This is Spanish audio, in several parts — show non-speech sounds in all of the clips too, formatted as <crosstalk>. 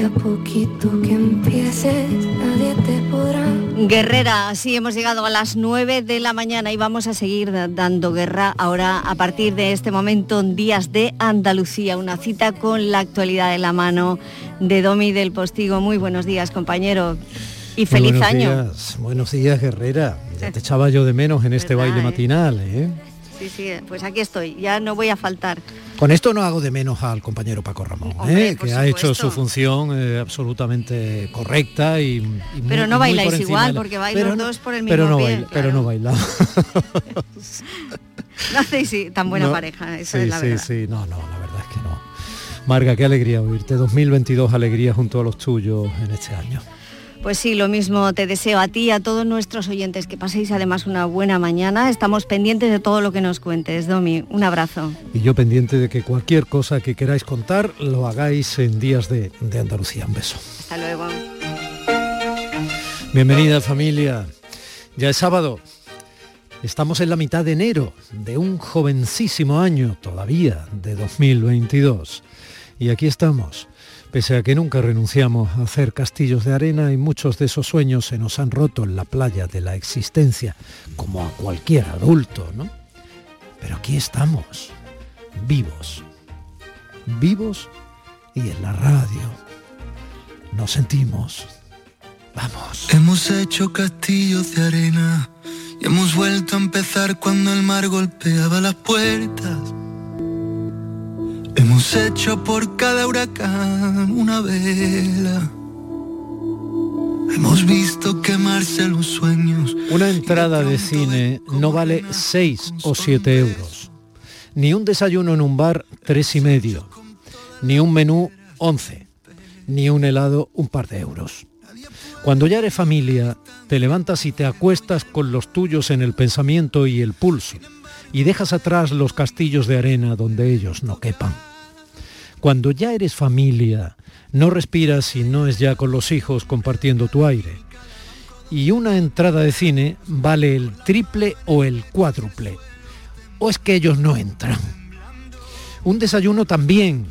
que a poquito que empieces nadie te podrá. Guerrera, así hemos llegado a las 9 de la mañana y vamos a seguir dando guerra ahora a partir de este momento en Días de Andalucía, una cita con la actualidad de la mano de Domi del Postigo. Muy buenos días, compañero. Y feliz buenos año. Días, buenos días, Guerrera. Ya te echaba yo de menos en este baile ¿eh? matinal, ¿eh? Sí, sí, pues aquí estoy, ya no voy a faltar. Con esto no hago de menos al compañero Paco Ramón, Hombre, ¿eh? que ha hecho su función eh, absolutamente correcta y, y muy- Pero no bailáis por igual, porque vais pero los no- dos por el pero mismo no pie, baila- Pero no bailamos. <laughs> No hacéis sí, tan buena No, pareja, esa sí, es la sí, verdad. sí, no, no, la verdad es que no. Marga, qué alegría oírte. 2022 alegría junto a los tuyos en este año. Pues sí, lo mismo te deseo a ti y a todos nuestros oyentes, que paséis además una buena mañana. Estamos pendientes de todo lo que nos cuentes, Domi. Un abrazo. Y yo pendiente de que cualquier cosa que queráis contar lo hagáis en días de, de Andalucía. Un beso. Hasta luego. Bienvenida familia. Ya es sábado. Estamos en la mitad de enero de un jovencísimo año todavía de 2022. Y aquí estamos. Pese a que nunca renunciamos a hacer castillos de arena y muchos de esos sueños se nos han roto en la playa de la existencia, como a cualquier adulto, ¿no? Pero aquí estamos, vivos. Vivos y en la radio. Nos sentimos. Vamos. Hemos hecho castillos de arena y hemos vuelto a empezar cuando el mar golpeaba las puertas. Hemos hecho por cada huracán una vela. Hemos visto quemarse los sueños. Una entrada de cine no vale 6 o 7 euros. Ni un desayuno en un bar, tres y medio. Ni un menú, 11. Ni un helado, un par de euros. Cuando ya eres familia, te levantas y te acuestas con los tuyos en el pensamiento y el pulso, y dejas atrás los castillos de arena donde ellos no quepan. Cuando ya eres familia, no respiras y no es ya con los hijos compartiendo tu aire. Y una entrada de cine vale el triple o el cuádruple. ¿O es que ellos no entran? Un desayuno también.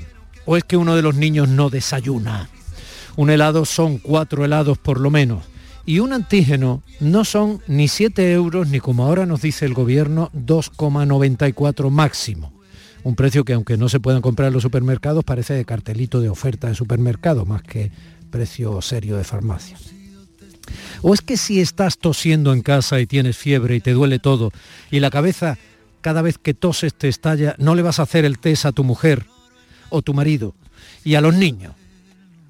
¿O es que uno de los niños no desayuna? Un helado son cuatro helados por lo menos. Y un antígeno no son ni 7 euros ni como ahora nos dice el gobierno 2,94 máximo. Un precio que aunque no se puedan comprar en los supermercados parece de cartelito de oferta de supermercado más que precio serio de farmacia. ¿O es que si estás tosiendo en casa y tienes fiebre y te duele todo y la cabeza cada vez que toses te estalla, no le vas a hacer el test a tu mujer o tu marido y a los niños?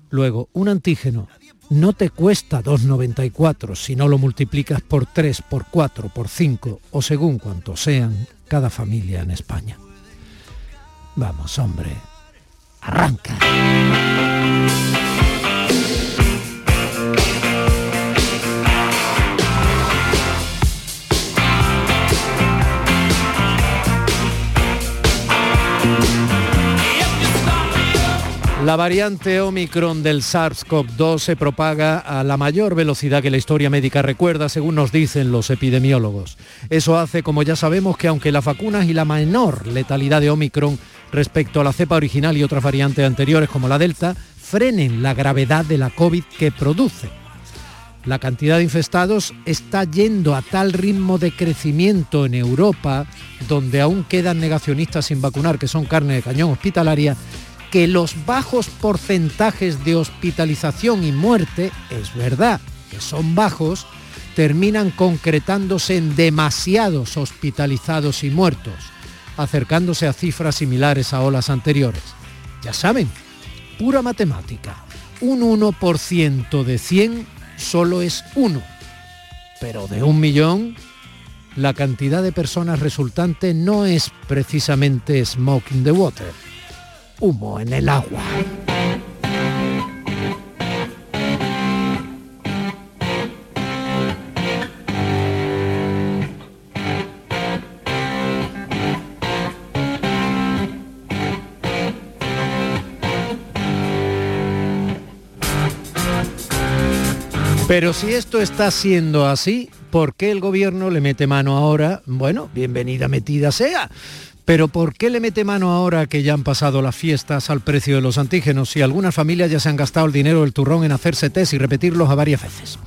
Luego, un antígeno no te cuesta 2,94 si no lo multiplicas por 3, por 4, por 5 o según cuantos sean cada familia en España. Vamos, hombre, arranca. La variante Omicron del SARS-CoV-2 se propaga a la mayor velocidad que la historia médica recuerda, según nos dicen los epidemiólogos. Eso hace, como ya sabemos, que aunque las vacunas y la menor letalidad de Omicron respecto a la cepa original y otras variantes anteriores como la Delta, frenen la gravedad de la COVID que produce. La cantidad de infestados está yendo a tal ritmo de crecimiento en Europa, donde aún quedan negacionistas sin vacunar, que son carne de cañón hospitalaria, que los bajos porcentajes de hospitalización y muerte, es verdad que son bajos, terminan concretándose en demasiados hospitalizados y muertos, acercándose a cifras similares a olas anteriores. Ya saben, pura matemática, un 1% de 100 solo es uno, pero de un millón, la cantidad de personas resultante no es precisamente smoke in the water humo en el agua. Pero si esto está siendo así, ¿por qué el gobierno le mete mano ahora? Bueno, bienvenida metida sea Pero ¿por qué le mete mano ahora que ya han pasado las fiestas al precio de los antígenos si algunas familias ya se han gastado el dinero del turrón en hacerse test y repetirlos a varias veces?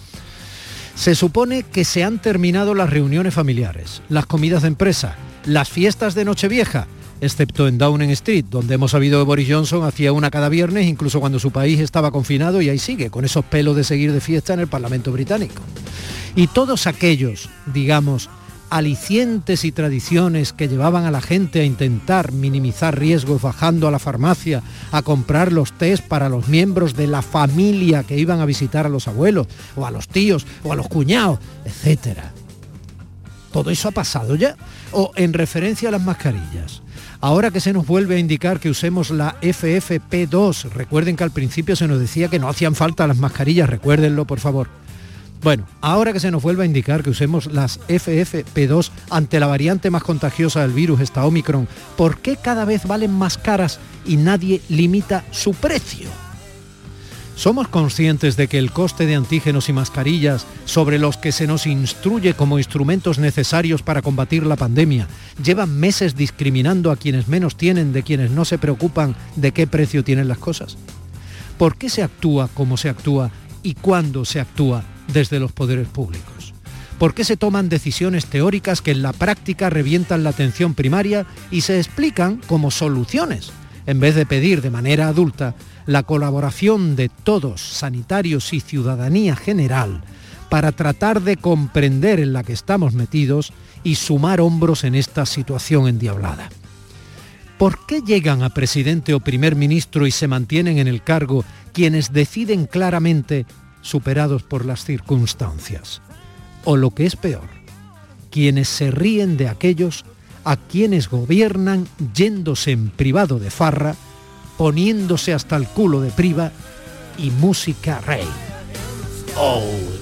Se supone que se han terminado las reuniones familiares, las comidas de empresa, las fiestas de Nochevieja, excepto en Downing Street, donde hemos sabido que Boris Johnson hacía una cada viernes, incluso cuando su país estaba confinado y ahí sigue, con esos pelos de seguir de fiesta en el Parlamento británico. Y todos aquellos, digamos, alicientes y tradiciones que llevaban a la gente a intentar minimizar riesgos bajando a la farmacia a comprar los test para los miembros de la familia que iban a visitar a los abuelos o a los tíos o a los cuñados, etcétera. Todo eso ha pasado ya. O en referencia a las mascarillas. Ahora que se nos vuelve a indicar que usemos la FFP2, recuerden que al principio se nos decía que no hacían falta las mascarillas, recuérdenlo por favor bueno, ahora que se nos vuelve a indicar que usemos las FFP2 ante la variante más contagiosa del virus, esta Omicron, ¿por qué cada vez valen más caras y nadie limita su precio? ¿Somos conscientes de que el coste de antígenos y mascarillas, sobre los que se nos instruye como instrumentos necesarios para combatir la pandemia, llevan meses discriminando a quienes menos tienen de quienes no se preocupan de qué precio tienen las cosas? ¿Por qué se actúa como se actúa y cuándo se actúa desde los poderes públicos? ¿Por qué se toman decisiones teóricas que en la práctica revientan la atención primaria y se explican como soluciones, en vez de pedir de manera adulta la colaboración de todos, sanitarios y ciudadanía general, para tratar de comprender en la que estamos metidos y sumar hombros en esta situación endiablada? ¿Por qué llegan a presidente o primer ministro y se mantienen en el cargo quienes deciden claramente superados por las circunstancias. O lo que es peor, quienes se ríen de aquellos a quienes gobiernan yéndose en privado de farra, poniéndose hasta el culo de priva y música rey. Oh.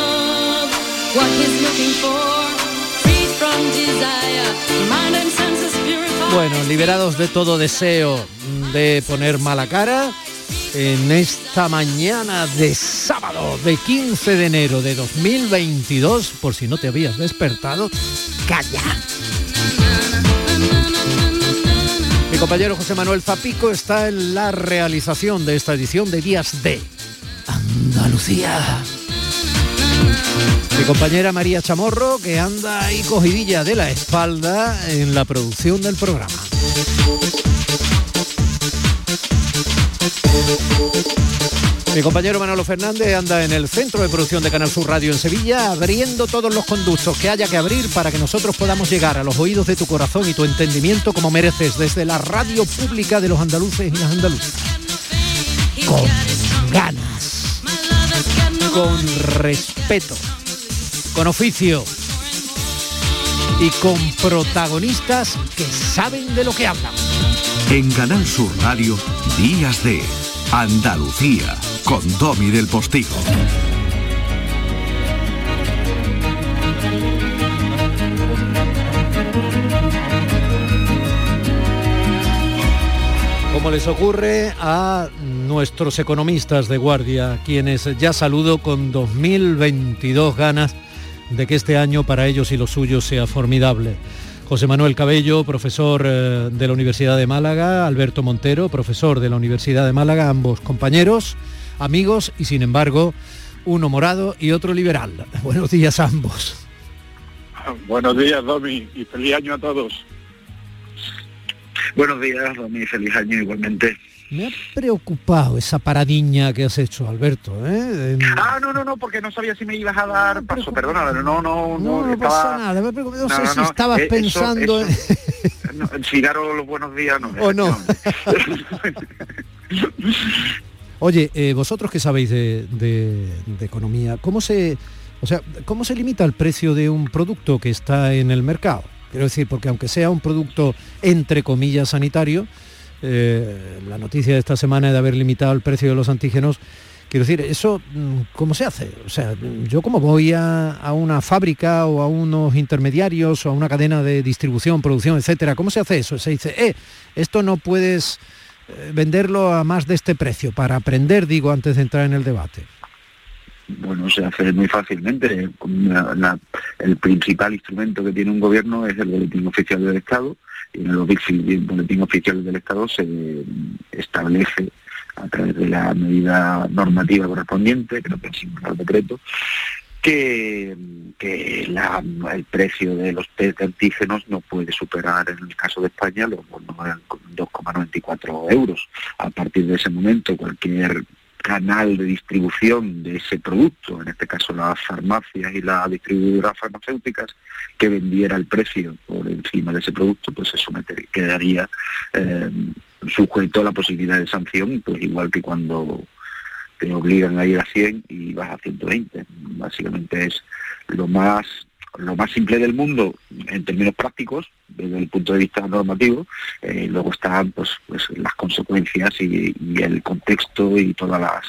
Bueno, liberados de todo deseo de poner mala cara en esta mañana de sábado de 15 de enero de 2022, por si no te habías despertado, calla. Mi compañero José Manuel Zapico está en la realización de esta edición de Días de Andalucía. Mi compañera María Chamorro, que anda ahí cogidilla de la espalda en la producción del programa. Mi compañero Manolo Fernández anda en el centro de producción de Canal Sur Radio en Sevilla, abriendo todos los conductos que haya que abrir para que nosotros podamos llegar a los oídos de tu corazón y tu entendimiento como mereces desde la radio pública de los andaluces y las andaluzas. Con ganas, con respeto, con oficio y con protagonistas que saben de lo que hablan. En Canal Sur Radio, Días de Andalucía, con Domi del Postigo. Como les ocurre a nuestros economistas de guardia, quienes ya saludo con 2022 ganas de que este año para ellos y los suyos sea formidable. José Manuel Cabello, profesor eh, de la Universidad de Málaga, Alberto Montero, profesor de la Universidad de Málaga, ambos compañeros, amigos y sin embargo uno morado y otro liberal. <laughs> Buenos días a ambos. Buenos días, Domi, y feliz año a todos. Buenos días, Domi, feliz año igualmente. Me ha preocupado esa paradiña que has hecho, Alberto. ¿eh? Ah, no, no, no, porque no sabía si me ibas a dar paso, perdona, no, no, no. No, no pasa nada, me no, no sé si estabas eh, pensando... si daros los buenos días, no. O no. <laughs> Oye, eh, vosotros que sabéis de, de economía, ¿cómo se, o sea, ¿cómo se limita el precio de un producto que está en el mercado? Quiero decir, porque aunque sea un producto entre comillas sanitario, eh, la noticia de esta semana de haber limitado el precio de los antígenos, quiero decir, ¿eso mm, cómo se hace? O sea, yo como voy a, una fábrica o a unos intermediarios o a una cadena de distribución, producción, etcétera, ¿cómo se hace eso? Se dice, eh, esto no puedes eh, venderlo a más de este precio, para aprender, digo, antes de entrar en el debate bueno, se hace muy fácilmente. el principal instrumento que tiene un gobierno es el boletín oficial del Estado en el boletín oficial del Estado se establece a través de la medida normativa correspondiente, creo que es el decreto, que, el precio de los test de antígenos no puede superar, en el caso de España, los 2,94 euros. A partir de ese momento, cualquier canal de distribución de ese producto, en este caso las farmacias y las distribuidoras farmacéuticas, que vendiera el precio por encima de ese producto, pues eso quedaría eh, sujeto a la posibilidad de sanción, pues igual que cuando te obligan a ir a 100 y vas a 120. Básicamente es lo más lo más simple del mundo en términos prácticos, desde el punto de vista normativo, eh, luego están pues, pues las consecuencias y, el contexto y todas las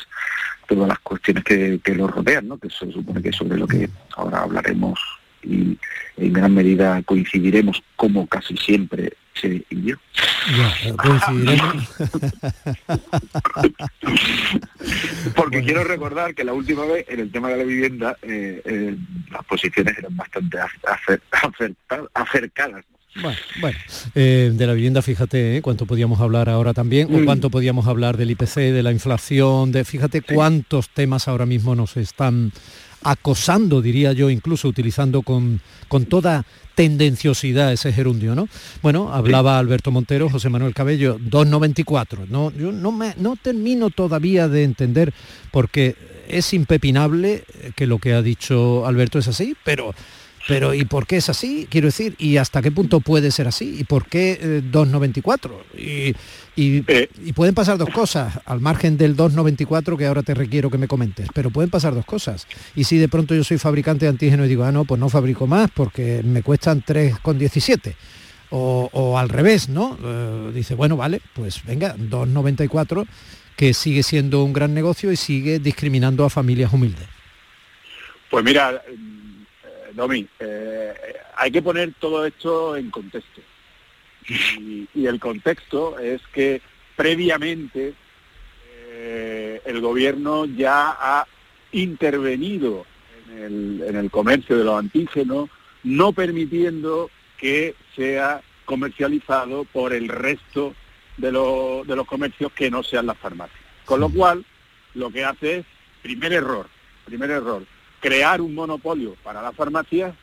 todas las cuestiones que, lo rodean, ¿no? que se supone que es sobre lo que ahora hablaremos y en gran medida coincidiremos como casi siempre se yo. <laughs> Porque quiero recordar que la última vez en el tema de la vivienda eh, eh, las posiciones eran bastante acercadas. Bueno, bueno eh, de la vivienda, fíjate cuánto podíamos hablar ahora también, o mm. cuánto podíamos hablar del IPC, de la inflación, de fíjate cuántos temas ahora mismo nos están acosando, diría yo, incluso utilizando con, con toda tendenciosidad ese gerundio, ¿no? Bueno, hablaba Alberto Montero, José Manuel Cabello, 2.94. No, yo no, me, no termino todavía de entender, porque es impepinable que lo que ha dicho Alberto es así, pero pero ¿y por qué es así? Quiero decir, ¿y hasta qué punto puede ser así? ¿Y por qué 2,94? Eh, y, eh. y, pueden pasar dos cosas, al margen del 2,94 que ahora te requiero que me comentes, pero pueden pasar dos cosas. Y si de pronto yo soy fabricante de antígenos y digo, ah, no, pues no fabrico más porque me cuestan 3,17. O, o al revés, ¿no? Eh, dice, bueno, vale, pues venga, 2,94 que sigue siendo un gran negocio y sigue discriminando a familias humildes. Pues mira, Domi, eh, hay que poner todo esto en contexto. Y, el contexto es que previamente eh, el gobierno ya ha intervenido en el, comercio de los antígenos, no permitiendo que sea comercializado por el resto de, de los comercios que no sean las farmacias. Con lo cual, lo que hace es, primer error, primer error, crear un monopolio para la farmacia,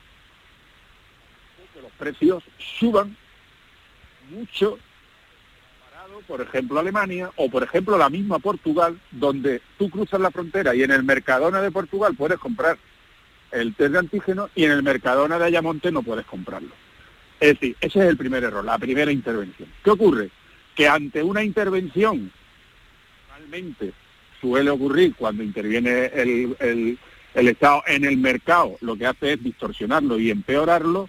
que los precios suban mucho comparado, por ejemplo, Alemania o, por ejemplo, la misma Portugal, donde tú cruzas la frontera y en el Mercadona de Portugal puedes comprar el test de antígeno y en el Mercadona de Ayamonte no puedes comprarlo. Es decir, ese es el primer error, la primera intervención. ¿Qué ocurre? Que ante una intervención, realmente suele ocurrir cuando interviene el, el Estado en el mercado lo que hace es distorsionarlo y empeorarlo,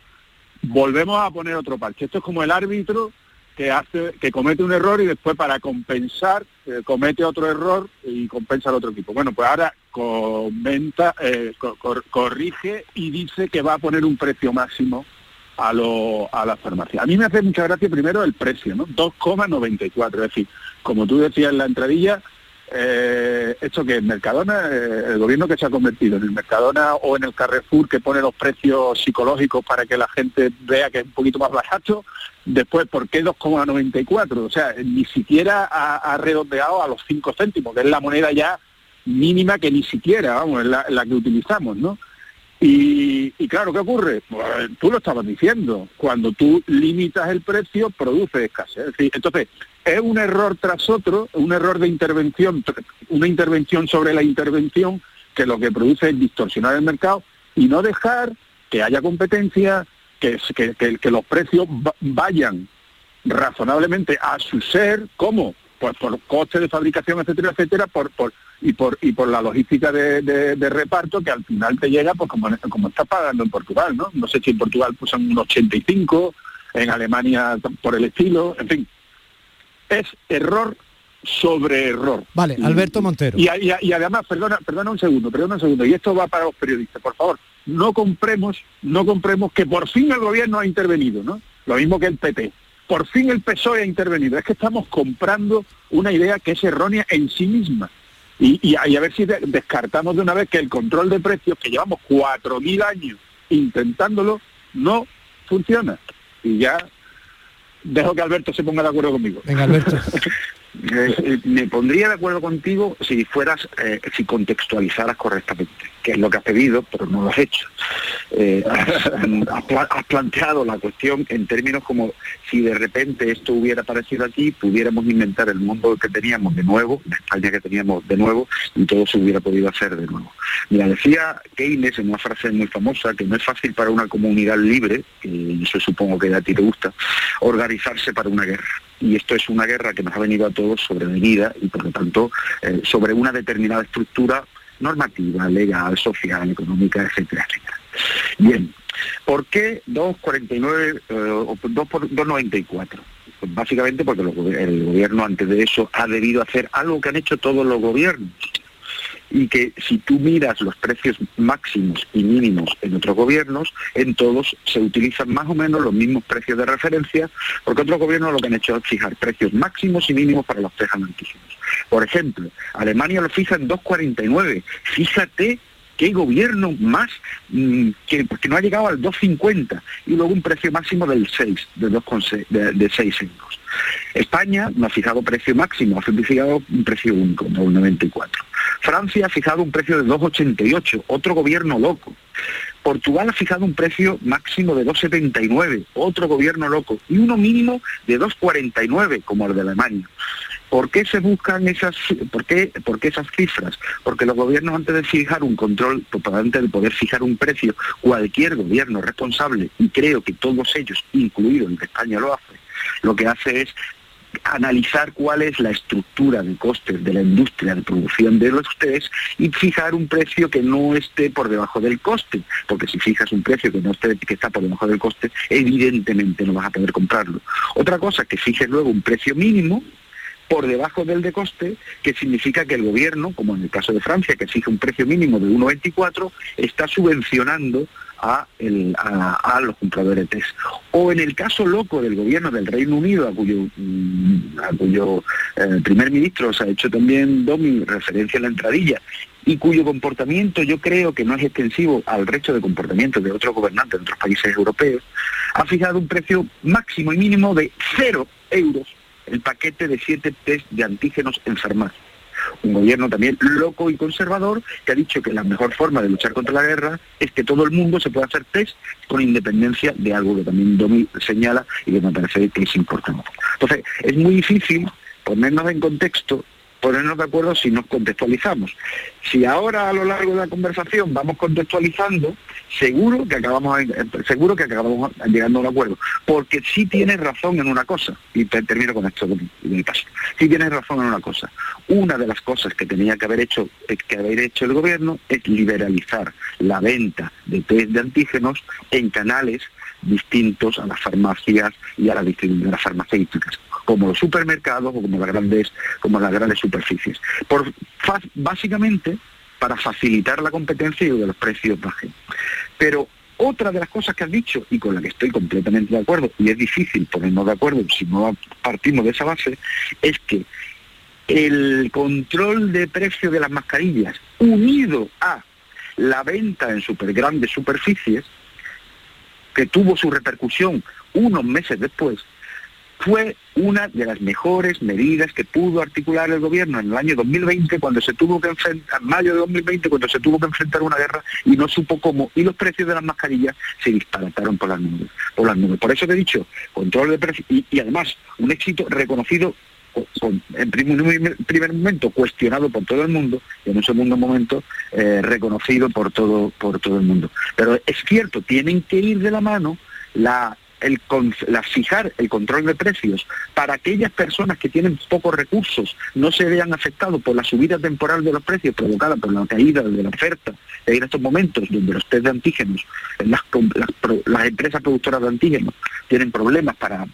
volvemos a poner otro parche. Esto es como el árbitro que hace, que comete un error y después para compensar eh, comete otro error y compensa al otro equipo. Bueno, pues ahora comenta, eh, corrige y dice que va a poner un precio máximo a, lo, a la farmacia. A mí me hace mucha gracia primero el precio, ¿no? 2,94. Es decir, como tú decías en la entradilla, eh, esto que es Mercadona, eh, el gobierno que se ha convertido en el Mercadona o en el Carrefour que pone los precios psicológicos para que la gente vea que es un poquito más barato, después, ¿por qué 2,94? O sea, ni siquiera ha, redondeado a los 5 céntimos, que es la moneda ya mínima que ni siquiera, vamos, es la, que utilizamos, ¿no? Y, claro, ¿qué ocurre? Pues, tú lo estabas diciendo, cuando tú limitas el precio, produce escasez. Entonces, es un error tras otro, un error de intervención, una intervención sobre la intervención que lo que produce es distorsionar el mercado y no dejar que haya competencia, que, que, los precios vayan razonablemente a su ser, ¿cómo? Pues por coste de fabricación, etcétera, etcétera, por, por, y por y por la logística de, reparto que al final te llega pues como, como está pagando en Portugal, ¿no? No sé si en Portugal son un 85, en Alemania por el estilo, en fin, es error sobre error. Vale, Alberto Montero. Y, y, además, perdona, perdona un segundo, perdona un segundo, y esto va para los periodistas, por favor, no compremos, no compremos que por fin el gobierno ha intervenido, ¿no? Lo mismo que el PP. Por fin el PSOE ha intervenido. Es que estamos comprando una idea que es errónea en sí misma. Y, a, ver si descartamos de una vez que el control de precios, que llevamos 4.000 años intentándolo, no funciona. Y ya dejo que Alberto se ponga de acuerdo conmigo. Venga, Alberto. <laughs> Eh, eh, me pondría de acuerdo contigo si fueras, eh, si contextualizaras correctamente, que es lo que has pedido, pero no lo has hecho. has, planteado la cuestión en términos como si de repente esto hubiera aparecido aquí, pudiéramos inventar el mundo que teníamos de nuevo, la España que teníamos de nuevo, y todo se hubiera podido hacer de nuevo. Mira, decía Keynes en una frase muy famosa que no es fácil para una comunidad libre, y eso supongo que a ti te gusta, organizarse para una guerra y esto es una guerra que nos ha venido a todos sobrevenida y por lo tanto eh, sobre una determinada estructura normativa, legal, social, económica, etcétera, etcétera. Bien, ¿por qué 2,49 eh, o 2,94? Pues básicamente porque el gobierno antes de eso ha debido hacer algo que han hecho todos los gobiernos, y que si tú miras los precios máximos y mínimos en otros gobiernos, en todos se utilizan más o menos los mismos precios de referencia, porque otros gobiernos lo que han hecho es fijar precios máximos y mínimos para los test altísimos. Por ejemplo, Alemania lo fija en 2,49. Fíjate qué gobierno más mm, que, no ha llegado al 2,50 y luego un precio máximo del 6, de, 2,6, de, de 6 euros. España no ha fijado precio máximo, ha fijado un precio único, 2,94. Francia ha fijado un precio de 2,88, otro gobierno loco. Portugal ha fijado un precio máximo de 2,79, otro gobierno loco, y uno mínimo de 2,49, como el de Alemania. ¿Por qué se buscan esas, por qué, por qué esas cifras? Porque los gobiernos antes de fijar un control, antes de poder fijar un precio, cualquier gobierno responsable, y creo que todos ellos, incluido el de España lo hace, lo que hace es analizar cuál es la estructura de costes de la industria de producción de los test y fijar un precio que no esté por debajo del coste, porque si fijas un precio que no que está por debajo del coste, evidentemente no vas a poder comprarlo. Otra cosa que fijes luego un precio mínimo por debajo del de coste, que significa que el gobierno, como en el caso de Francia, que exige un precio mínimo de 1,24, está subvencionando a, los compradores test. O en el caso loco del gobierno del Reino Unido, a cuyo, mm, eh, primer ministro se ha hecho también Domi referencia a la entradilla, y cuyo comportamiento yo creo que no es extensivo al resto de comportamientos de otros gobernantes de otros países europeos, ha fijado un precio máximo y mínimo de cero euros el paquete de siete test de antígenos en farmacia un gobierno también loco y conservador que ha dicho que la mejor forma de luchar contra la guerra es que todo el mundo se pueda hacer test con independencia de algo que también Domi señala y que me parece que es importante. Entonces, es muy difícil ponernos en contexto ponernos de acuerdo si nos contextualizamos. Si ahora a lo largo de la conversación vamos contextualizando, seguro que acabamos llegando a un acuerdo. Porque sí tienes razón en una cosa, y termino con esto de mi paso. Sí tienes razón en una cosa. Una de las cosas que tenía que haber hecho, eh, que haber hecho el gobierno es liberalizar la venta de test de antígenos en canales distintos a las farmacias y a las distribuidoras farmacéuticas como los supermercados o como las grandes, como las grandes superficies. Por, básicamente para facilitar la competencia y que los precios bajen. Pero otra de las cosas que has dicho y con la que estoy completamente de acuerdo, y es difícil ponernos de acuerdo si no partimos de esa base, es que el control de precio de las mascarillas unido a la venta en super grandes superficies, que tuvo su repercusión unos meses después, fue una de las mejores medidas que pudo articular el gobierno en el año 2020 cuando se tuvo que enfrentar, en mayo de 2020 cuando se tuvo que enfrentar una guerra y no supo cómo y los precios de las mascarillas se disparataron por las nubes, por las nubes. Por eso te he dicho, control de precios y, además un éxito reconocido en primer, primer, momento cuestionado por todo el mundo y en un segundo momento eh, reconocido por todo por todo el mundo. Pero es cierto, tienen que ir de la mano la el, fijar el control de precios para aquellas personas que tienen pocos recursos no se vean afectados por la subida temporal de los precios provocada por la caída de la oferta en estos momentos donde los test de antígenos, las, empresas productoras de antígenos tienen problemas para,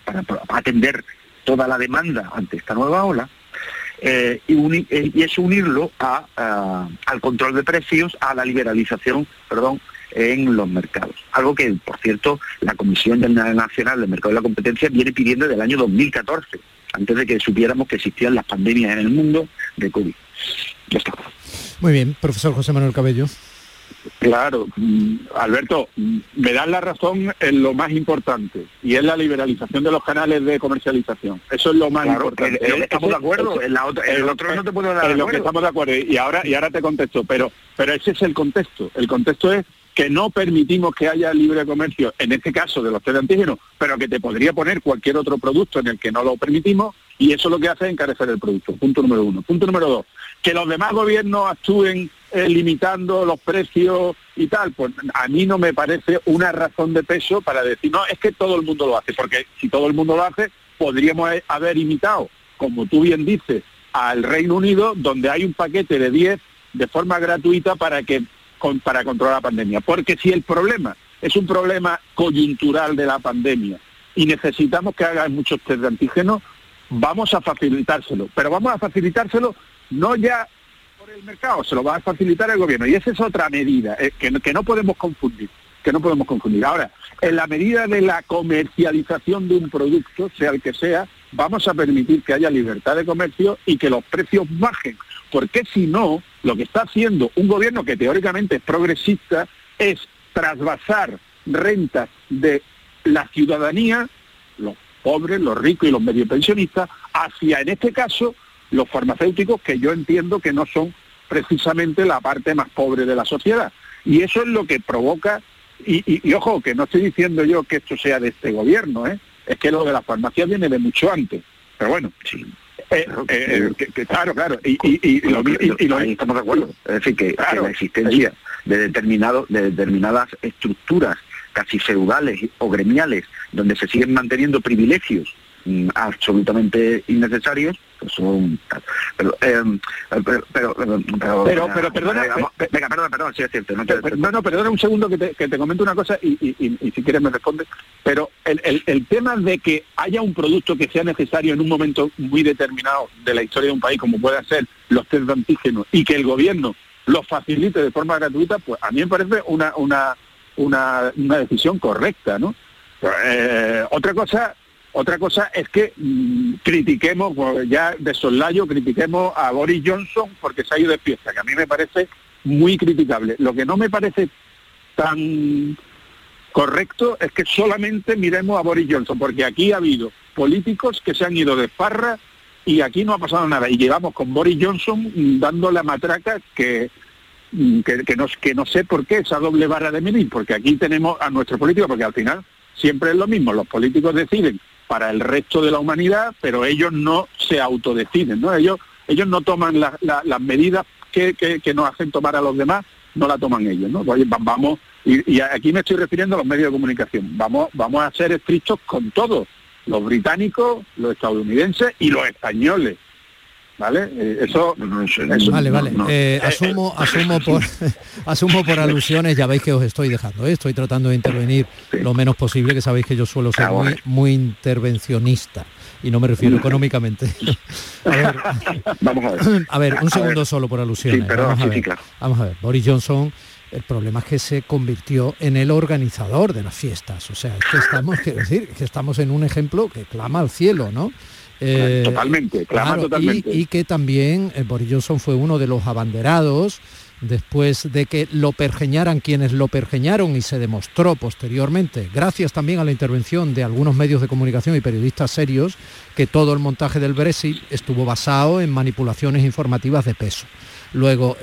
atender toda la demanda ante esta nueva ola, eh, eh, y, es unirlo al control de precios, a la liberalización, perdón, en los mercados. Algo que, por cierto, la Comisión Nacional del Mercado de la Competencia viene pidiendo desde el año 2014, antes de que supiéramos que existían las pandemias en el mundo de COVID. Ya está. Muy bien, profesor José Manuel Cabello. Claro, mm, Alberto, mm, me dan la razón en lo más importante y es la liberalización de los canales de comercialización. Eso es lo más importante. estamos de acuerdo, en, la otra, el otro no te puedo dar en lo que estamos de acuerdo y ahora y ahora te contesto, pero pero ese es el contexto. El contexto es que no permitimos que haya libre comercio, en este caso de los test de antígenos, pero que te podría poner cualquier otro producto en el que no lo permitimos, y eso lo que hace es encarecer el producto. Punto número uno. Punto número dos, que los demás gobiernos actúen eh, limitando los precios y tal, pues a mí no me parece una razón de peso para decir, no, es que todo el mundo lo hace, porque si todo el mundo lo hace, podríamos haber imitado, como tú bien dices, al Reino Unido, donde hay un paquete de 10 de forma gratuita para que para controlar la pandemia. Porque si el problema es un problema coyuntural de la pandemia y necesitamos que hagan muchos test de antígenos, vamos a facilitárselo. Pero vamos a facilitárselo no ya por el mercado, se lo va a facilitar el gobierno. Y esa es otra medida eh, que, que no podemos confundir que no podemos confundir. Ahora, en la medida de la comercialización de un producto, sea el que sea, vamos a permitir que haya libertad de comercio y que los precios bajen. Porque si no, lo que está haciendo un gobierno que teóricamente es progresista es trasvasar rentas de la ciudadanía, los pobres, los ricos y los medio pensionistas, hacia, en este caso, los farmacéuticos, que yo entiendo que no son precisamente la parte más pobre de la sociedad. Y eso es lo que provoca, y, ojo, que no estoy diciendo yo que esto sea de este gobierno, ¿eh? es que lo de la farmacia viene de mucho antes. Pero bueno, sí. Eh, eh, claro, claro, y, lo, estamos de acuerdo. Es decir, que, la existencia de, determinado, de determinadas estructuras casi feudales o gremiales donde se siguen manteniendo privilegios absolutamente innecesarios, pues son... Pero, eh, pero, pero, pero, pero, perdona... Venga, perdona, perdona, sí es cierto. No, no, perdona un segundo que te, que te comento una cosa y, y, y si quieres me respondes. Pero el, el, el, tema de que haya un producto que sea necesario en un momento muy determinado de la historia de un país, como puede ser los test de antígenos, y que el gobierno lo facilite de forma gratuita, pues a mí me parece una, una, una, una decisión correcta, ¿no? Eh, otra cosa otra cosa es que mm, critiquemos, ya de soslayo, critiquemos a Boris Johnson porque se ha ido de fiesta, que a mí me parece muy criticable. Lo que no me parece tan correcto es que solamente miremos a Boris Johnson, porque aquí ha habido políticos que se han ido de farra y aquí no ha pasado nada. Y llevamos con Boris Johnson dando la matraca que, no, que no sé por qué esa doble barra de medir, porque aquí tenemos a nuestros políticos, porque al final siempre es lo mismo, los políticos deciden para el resto de la humanidad, pero ellos no se autodeciden, ¿no? Ellos, ellos no toman las medidas que, que, nos hacen tomar a los demás, no la toman ellos, ¿no? vamos, y, aquí me estoy refiriendo a los medios de comunicación, vamos, vamos a ser estrictos con todos, los británicos, los estadounidenses y los españoles. ¿Vale? Eh, eso, Vale, vale. Eh, asumo, <laughs> asumo por <laughs> asumo por alusiones, ya veis que os estoy dejando, ¿eh? estoy tratando de intervenir lo menos posible, que sabéis que yo suelo ser muy, muy intervencionista y no me refiero económicamente. a, ver, Vamos a ver. <laughs> A ver, un segundo solo por alusiones. Vamos, a ver. Vamos a ver, Boris Johnson el problema es que se convirtió en el organizador de las fiestas. O sea, es que estamos, quiero decir, que estamos en un ejemplo que clama al cielo, ¿no? Eh, totalmente, clama totalmente. Y, que también eh, Boris Johnson fue uno de los abanderados después de que lo pergeñaran quienes lo pergeñaron y se demostró posteriormente, gracias también a la intervención de algunos medios de comunicación y periodistas serios, que todo el montaje del Brexit estuvo basado en manipulaciones informativas de peso. Luego,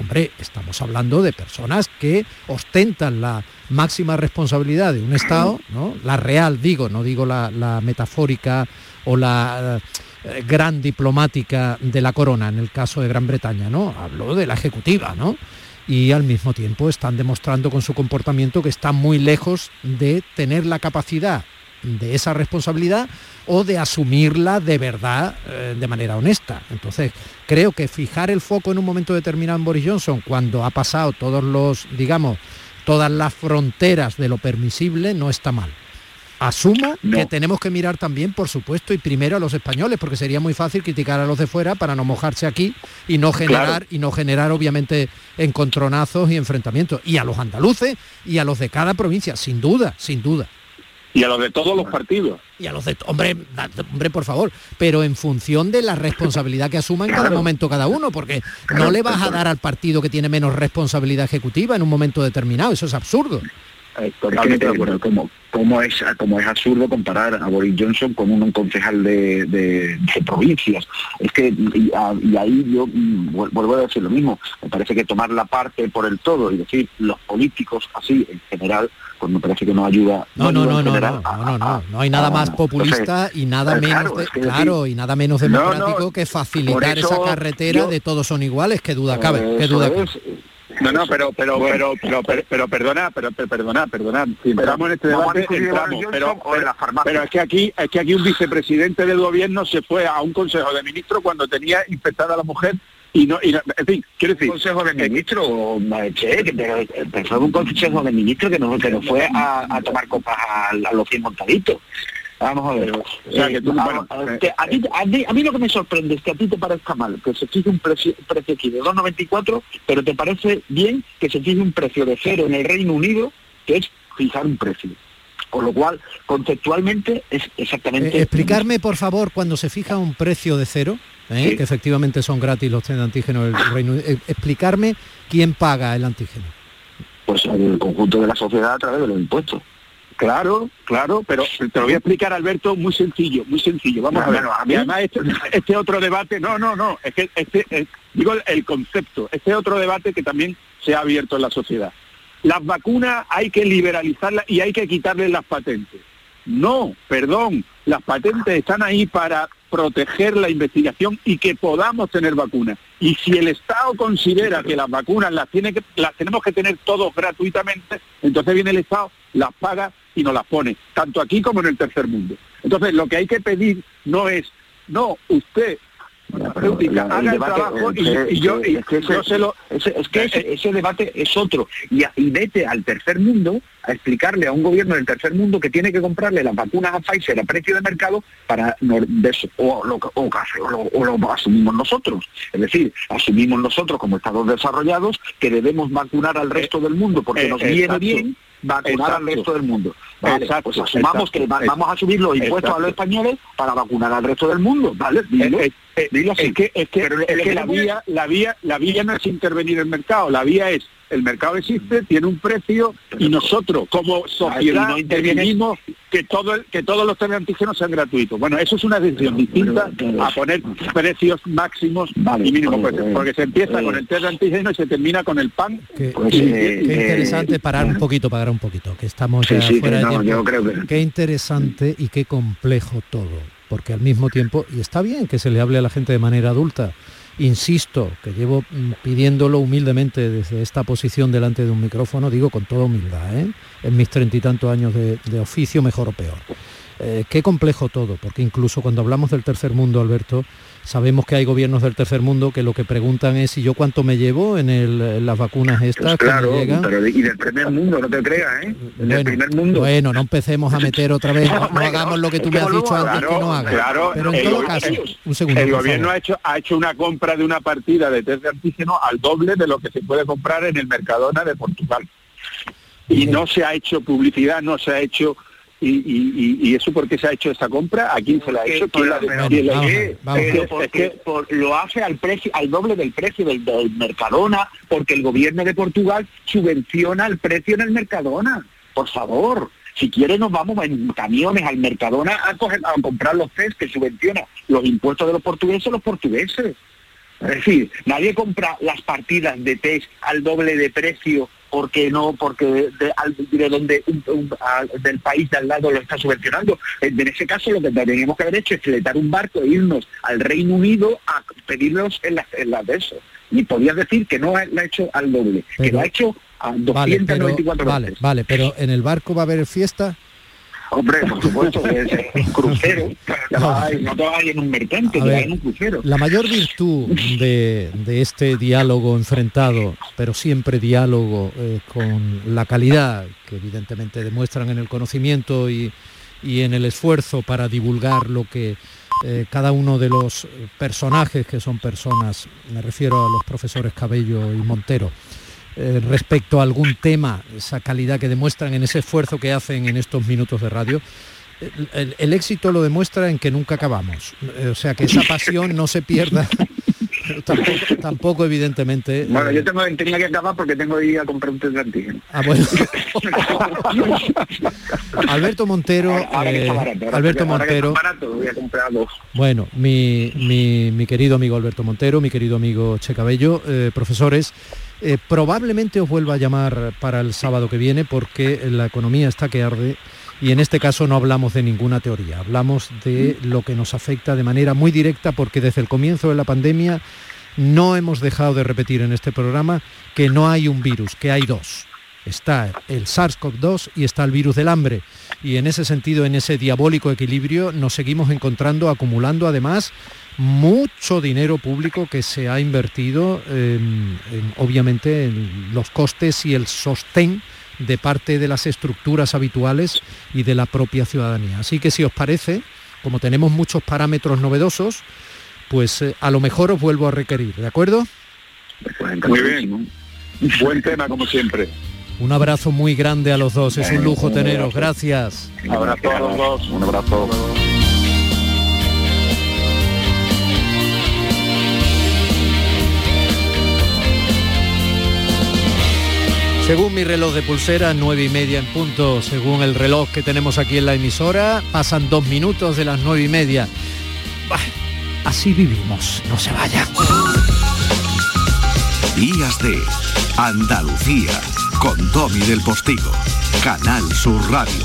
hombre, estamos hablando de personas que ostentan la máxima responsabilidad de un Estado, ¿no? la real digo, no digo la, metafórica o la eh, gran diplomática de la corona, en el caso de Gran Bretaña, ¿no? Hablo de la ejecutiva, ¿no? Y al mismo tiempo están demostrando con su comportamiento que están muy lejos de tener la capacidad de esa responsabilidad o de asumirla de verdad eh, de manera honesta. Entonces, creo que fijar el foco en un momento determinado en Boris Johnson, cuando ha pasado todos los, digamos, todas las fronteras de lo permisible, no está mal. Asumo que tenemos que mirar también, por supuesto, y primero a los españoles, porque sería muy fácil criticar a los de fuera para no mojarse aquí y no generar, y no generar obviamente encontronazos y enfrentamientos. Y a los andaluces y a los de cada provincia, sin duda, sin duda. Y a los de todos los partidos. Y a los de, hombre, hombre, por favor, pero en función de la responsabilidad que asuma en cada momento cada uno, porque no le vas a dar al partido que tiene menos responsabilidad ejecutiva en un momento determinado, eso es absurdo. Eh, totalmente de acuerdo. Como, como, es, como es absurdo comparar a Boris Johnson con un, concejal de, provincias. Es que, y, ahí yo mm, vuelvo a decir lo mismo, me parece que tomar la parte por el todo y decir los políticos así en general, pues me parece que no ayuda. No, no, no, no, no, no, no, no, hay nada más populista y nada menos, claro, y nada menos democrático que facilitar esa carretera de todos son iguales, que duda cabe, que duda cabe. No, no, pero, pero, pero, pero, pero, perdona, pero, perdona, perdona. Si entramos en este debate, entramos. Pero, pero, es que aquí, es que aquí un vicepresidente del gobierno se fue a un consejo de ministros cuando tenía infectada a la mujer y no, y en fin, quiero decir, consejo de ministro, che, que fue un consejo de ministro que no, que no fue a, tomar copas a, los 100 montaditos. Vamos a ver. a, mí, lo que me sorprende es que a ti te parezca mal que se fije un precio, precio aquí de 2,94, pero te parece bien que se fije un precio de cero en el Reino Unido, que es fijar un precio. Con lo cual, conceptualmente es exactamente... Eh, explicarme, por favor, cuando se fija un precio de cero, ¿eh? que efectivamente son gratis los test de antígeno del Reino Unido, eh, explicarme quién paga el antígeno. Pues el conjunto de la sociedad a través de los impuestos. Claro, claro, pero te lo voy a explicar, Alberto, muy sencillo, muy sencillo. Vamos a ver. y además este, este, otro debate, no, no, no, es que este, digo el, concepto, este otro debate que también se ha abierto en la sociedad. Las vacunas hay que liberalizarlas y hay que quitarles las patentes. No, perdón, las patentes están ahí para proteger la investigación y que podamos tener vacunas. Y si el Estado considera que las vacunas las, tenemos que tener todos gratuitamente, entonces viene el Estado, las paga y nos las pone, tanto aquí como en el tercer mundo. Entonces lo que hay que pedir no es, no, usted haga el trabajo y, yo, es que ese, lo... es que ese, debate es otro. Y, y, vete al tercer mundo a explicarle a un gobierno del tercer mundo que tiene que comprarle las vacunas a Pfizer a precio de mercado para o, lo, o, lo, asumimos nosotros. Es decir, asumimos nosotros como estados desarrollados que debemos vacunar al resto del mundo porque nos viene bien vacunar al resto del mundo. Vale, pues asumamos que vamos a subir los impuestos a los españoles para vacunar al resto del mundo, ¿vale? Eh, eh, es que, es que, es que la vía, la vía, la vía no es intervenir en el mercado, la vía es el mercado existe, tiene un precio y nosotros como sociedad intervenimos que todo que todos los test de antígenos sean gratuitos. Bueno, eso es una decisión distinta a poner precios máximos y mínimos, pues, porque se empieza con el test de antígeno y se termina con el pan. Qué, pues, eh, interesante parar un poquito, parar un poquito, que estamos ya fuera de tiempo. Qué interesante y qué complejo todo porque al mismo tiempo, y está bien que se le hable a la gente de manera adulta, insisto, que llevo mm, pidiéndolo humildemente desde esta posición delante de un micrófono, digo con toda humildad, ¿eh? en mis treinta y tantos años de, de, oficio, mejor o peor. Eh, qué complejo todo, porque incluso cuando hablamos del tercer mundo, Alberto, Sabemos que hay gobiernos del tercer mundo que lo que preguntan es si yo cuánto me llevo en, las vacunas estas. Pues claro, pero y del primer mundo, no te creas, ¿eh? bueno, primer mundo. Bueno, no empecemos a meter otra vez, no, hagamos lo que tú me has dicho antes que no hagas. Claro, pero en todo caso, un segundo. El gobierno ha hecho, ha hecho una compra de una partida de test de antígeno al doble de lo que se puede comprar en el Mercadona de Portugal. Y no se ha hecho publicidad, no se ha hecho y, y, eso por qué se ha hecho esa compra, a quién se la ha hecho, quién la, porque, lo hace al precio, al doble del precio del, Mercadona, porque el gobierno de Portugal subvenciona el precio en el Mercadona. Por favor, si quiere nos vamos en camiones al Mercadona a, a comprar los test que subvenciona los impuestos de los portugueses los portugueses. Es decir, nadie compra las partidas de test al doble de precio porque no, porque de, donde del país de al lado lo está subvencionando. En ese caso lo que tendríamos que haber hecho es fletar un barco e irnos al Reino Unido a pedirlos en las en de eso. Y podías decir que no lo ha hecho al doble, que lo ha hecho a 294 vale, Vale, pero en el barco va a haber fiesta. Hombre, por supuesto, que es <laughs> un crucero. no te vas en un mercante, en un crucero. La mayor virtud de, este diálogo enfrentado, pero siempre diálogo eh, con la calidad que evidentemente demuestran en el conocimiento y, y en el esfuerzo para divulgar lo que eh, cada uno de los personajes que son personas, me refiero a los profesores Cabello y Montero, eh, respecto a algún tema, esa calidad que demuestran en ese esfuerzo que hacen en estos minutos de radio, el, éxito lo demuestra en que nunca acabamos. Eh, o sea, que esa pasión no se pierda. <laughs> tampoco, evidentemente. Bueno, yo tengo, tenía que acabar porque tengo que ir a comprar un test de antígeno. Ah, bueno. <laughs> Alberto Montero. Alberto Montero. Bueno, mi, mi, querido amigo Alberto Montero, mi querido amigo Che Cabello, eh, profesores. Eh, probablemente os vuelva a llamar para el sábado que viene porque la economía está que arde y en este caso no hablamos de ninguna teoría, hablamos de lo que nos afecta de manera muy directa porque desde el comienzo de la pandemia no hemos dejado de repetir en este programa que no hay un virus, que hay dos. Está el SARS-CoV-2 y está el virus del hambre. Y en ese sentido, en ese diabólico equilibrio, nos seguimos encontrando, acumulando además mucho dinero público que se ha invertido, obviamente, en los costes y el sostén de parte de las estructuras habituales y de la propia ciudadanía. Así que si os parece, como tenemos muchos parámetros novedosos, pues eh, a lo mejor os vuelvo a requerir, ¿de acuerdo? Muy bien, buen tema como siempre. Un abrazo muy grande a los dos, es un lujo teneros, gracias. Un abrazo a los dos, un abrazo. Según mi reloj de pulsera, nueve y media en punto, según el reloj que tenemos aquí en la emisora, pasan dos minutos de las nueve y media. así vivimos, no se vayan. Días de Andalucía, con Domi del Postigo, Canal Sur Radio.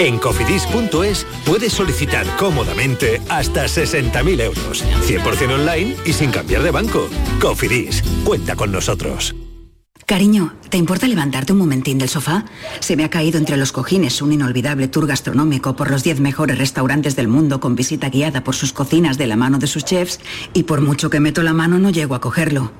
En cofidis.es puedes solicitar cómodamente hasta 60.000 euros, 100% online y sin cambiar de banco. Cofidis, cuenta con nosotros. Cariño, ¿te importa levantarte un momentín del sofá? Se me ha caído entre los cojines un inolvidable tour gastronómico por los 10 mejores restaurantes del mundo con visita guiada por sus cocinas de la mano de sus chefs y por mucho que meto la mano no llego a cogerlo.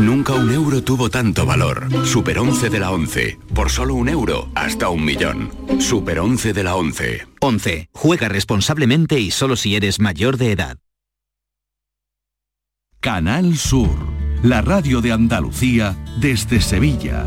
Nunca un euro tuvo tanto valor. Super 11 de la 11. Por solo un euro, hasta un millón. Super 11 de la 11. 11. Juega responsablemente y solo si eres mayor de edad. Canal Sur. La radio de Andalucía desde Sevilla.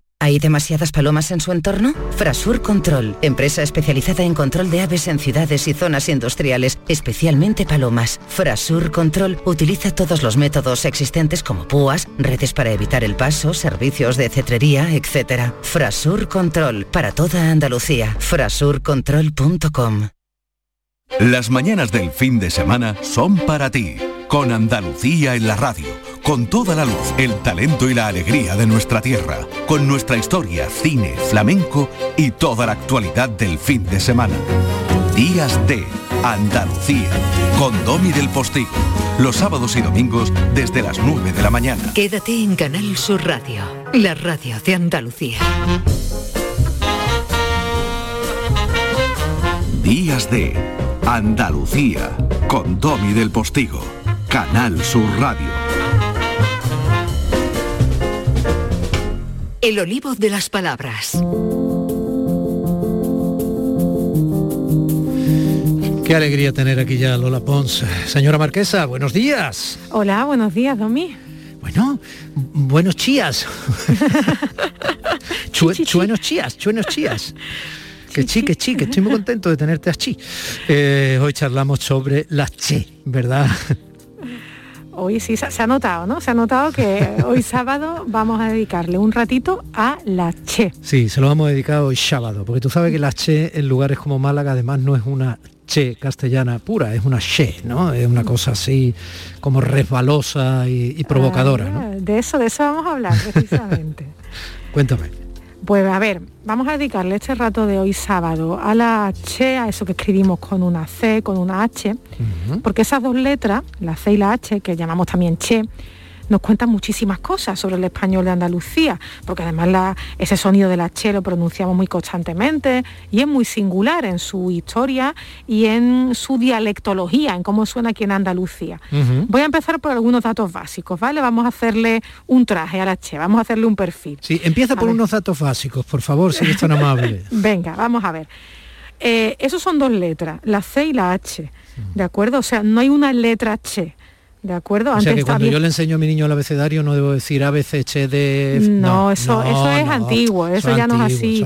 ¿Hay demasiadas palomas en su entorno? Frasur Control, empresa especializada en control de aves en ciudades y zonas industriales, especialmente palomas. Frasur Control utiliza todos los métodos existentes como púas, redes para evitar el paso, servicios de cetrería, etc. Frasur Control, para toda Andalucía. Frasurcontrol.com Las mañanas del fin de semana son para ti, con Andalucía en la radio con toda la luz, el talento y la alegría de nuestra tierra, con nuestra historia, cine, flamenco y toda la actualidad del fin de semana. Días de Andalucía, con Domi del Postigo, los sábados y domingos desde las 9 de la mañana. Quédate en Canal Sur Radio, la radio de Andalucía. Días de Andalucía, con Domi del Postigo, Canal Sur Radio. El olivo de las palabras. Qué alegría tener aquí ya a Lola Pons. Señora Marquesa, buenos días. Hola, buenos días, Domi. Bueno, buenos chías. <laughs> Chue- Chuenos chías, chuenos chías. <laughs> Que chi, que chi, que estoy muy contento de tenerte aquí. Eh, hoy charlamos sobre las che, ¿verdad? Hoy sí se, ha notado, ¿no? Se ha notado que hoy <laughs> sábado vamos a dedicarle un ratito a la Che. Sí, se lo vamos a dedicar hoy sábado, porque tú sabes que la che en lugares como Málaga además no es una che castellana pura, es una che, ¿no? Es una cosa así como resbalosa y, y provocadora, ¿no? Ah, De eso, de eso vamos a hablar precisamente. <laughs> Cuéntame. Pues a ver, vamos a dedicarle este rato de hoy sábado a la Che, a eso que escribimos con una C, con una H, porque esas dos letras, la C y la H, que llamamos también Che, nos cuentan muchísimas cosas sobre el español de Andalucía, porque además la- ese sonido de la Che lo pronunciamos muy constantemente y es muy singular en su historia y en su dialectología, en cómo suena aquí en Andalucía. Voy a empezar por algunos datos básicos, ¿vale? Vamos a hacerle un traje a la Che, vamos a hacerle un perfil. Sí, empieza por unos datos básicos, por favor, si eres tan amable. <laughs> Venga, vamos a ver. Eh, esos son dos letras, la C y la H, ¿de acuerdo? O sea, no hay una letra H, ¿de acuerdo? O sea que cuando yo le enseño a mi niño el abecedario no debo decir A, B, C, H, D... F. No, eso, eso es no, antiguo, eso, ya no es así.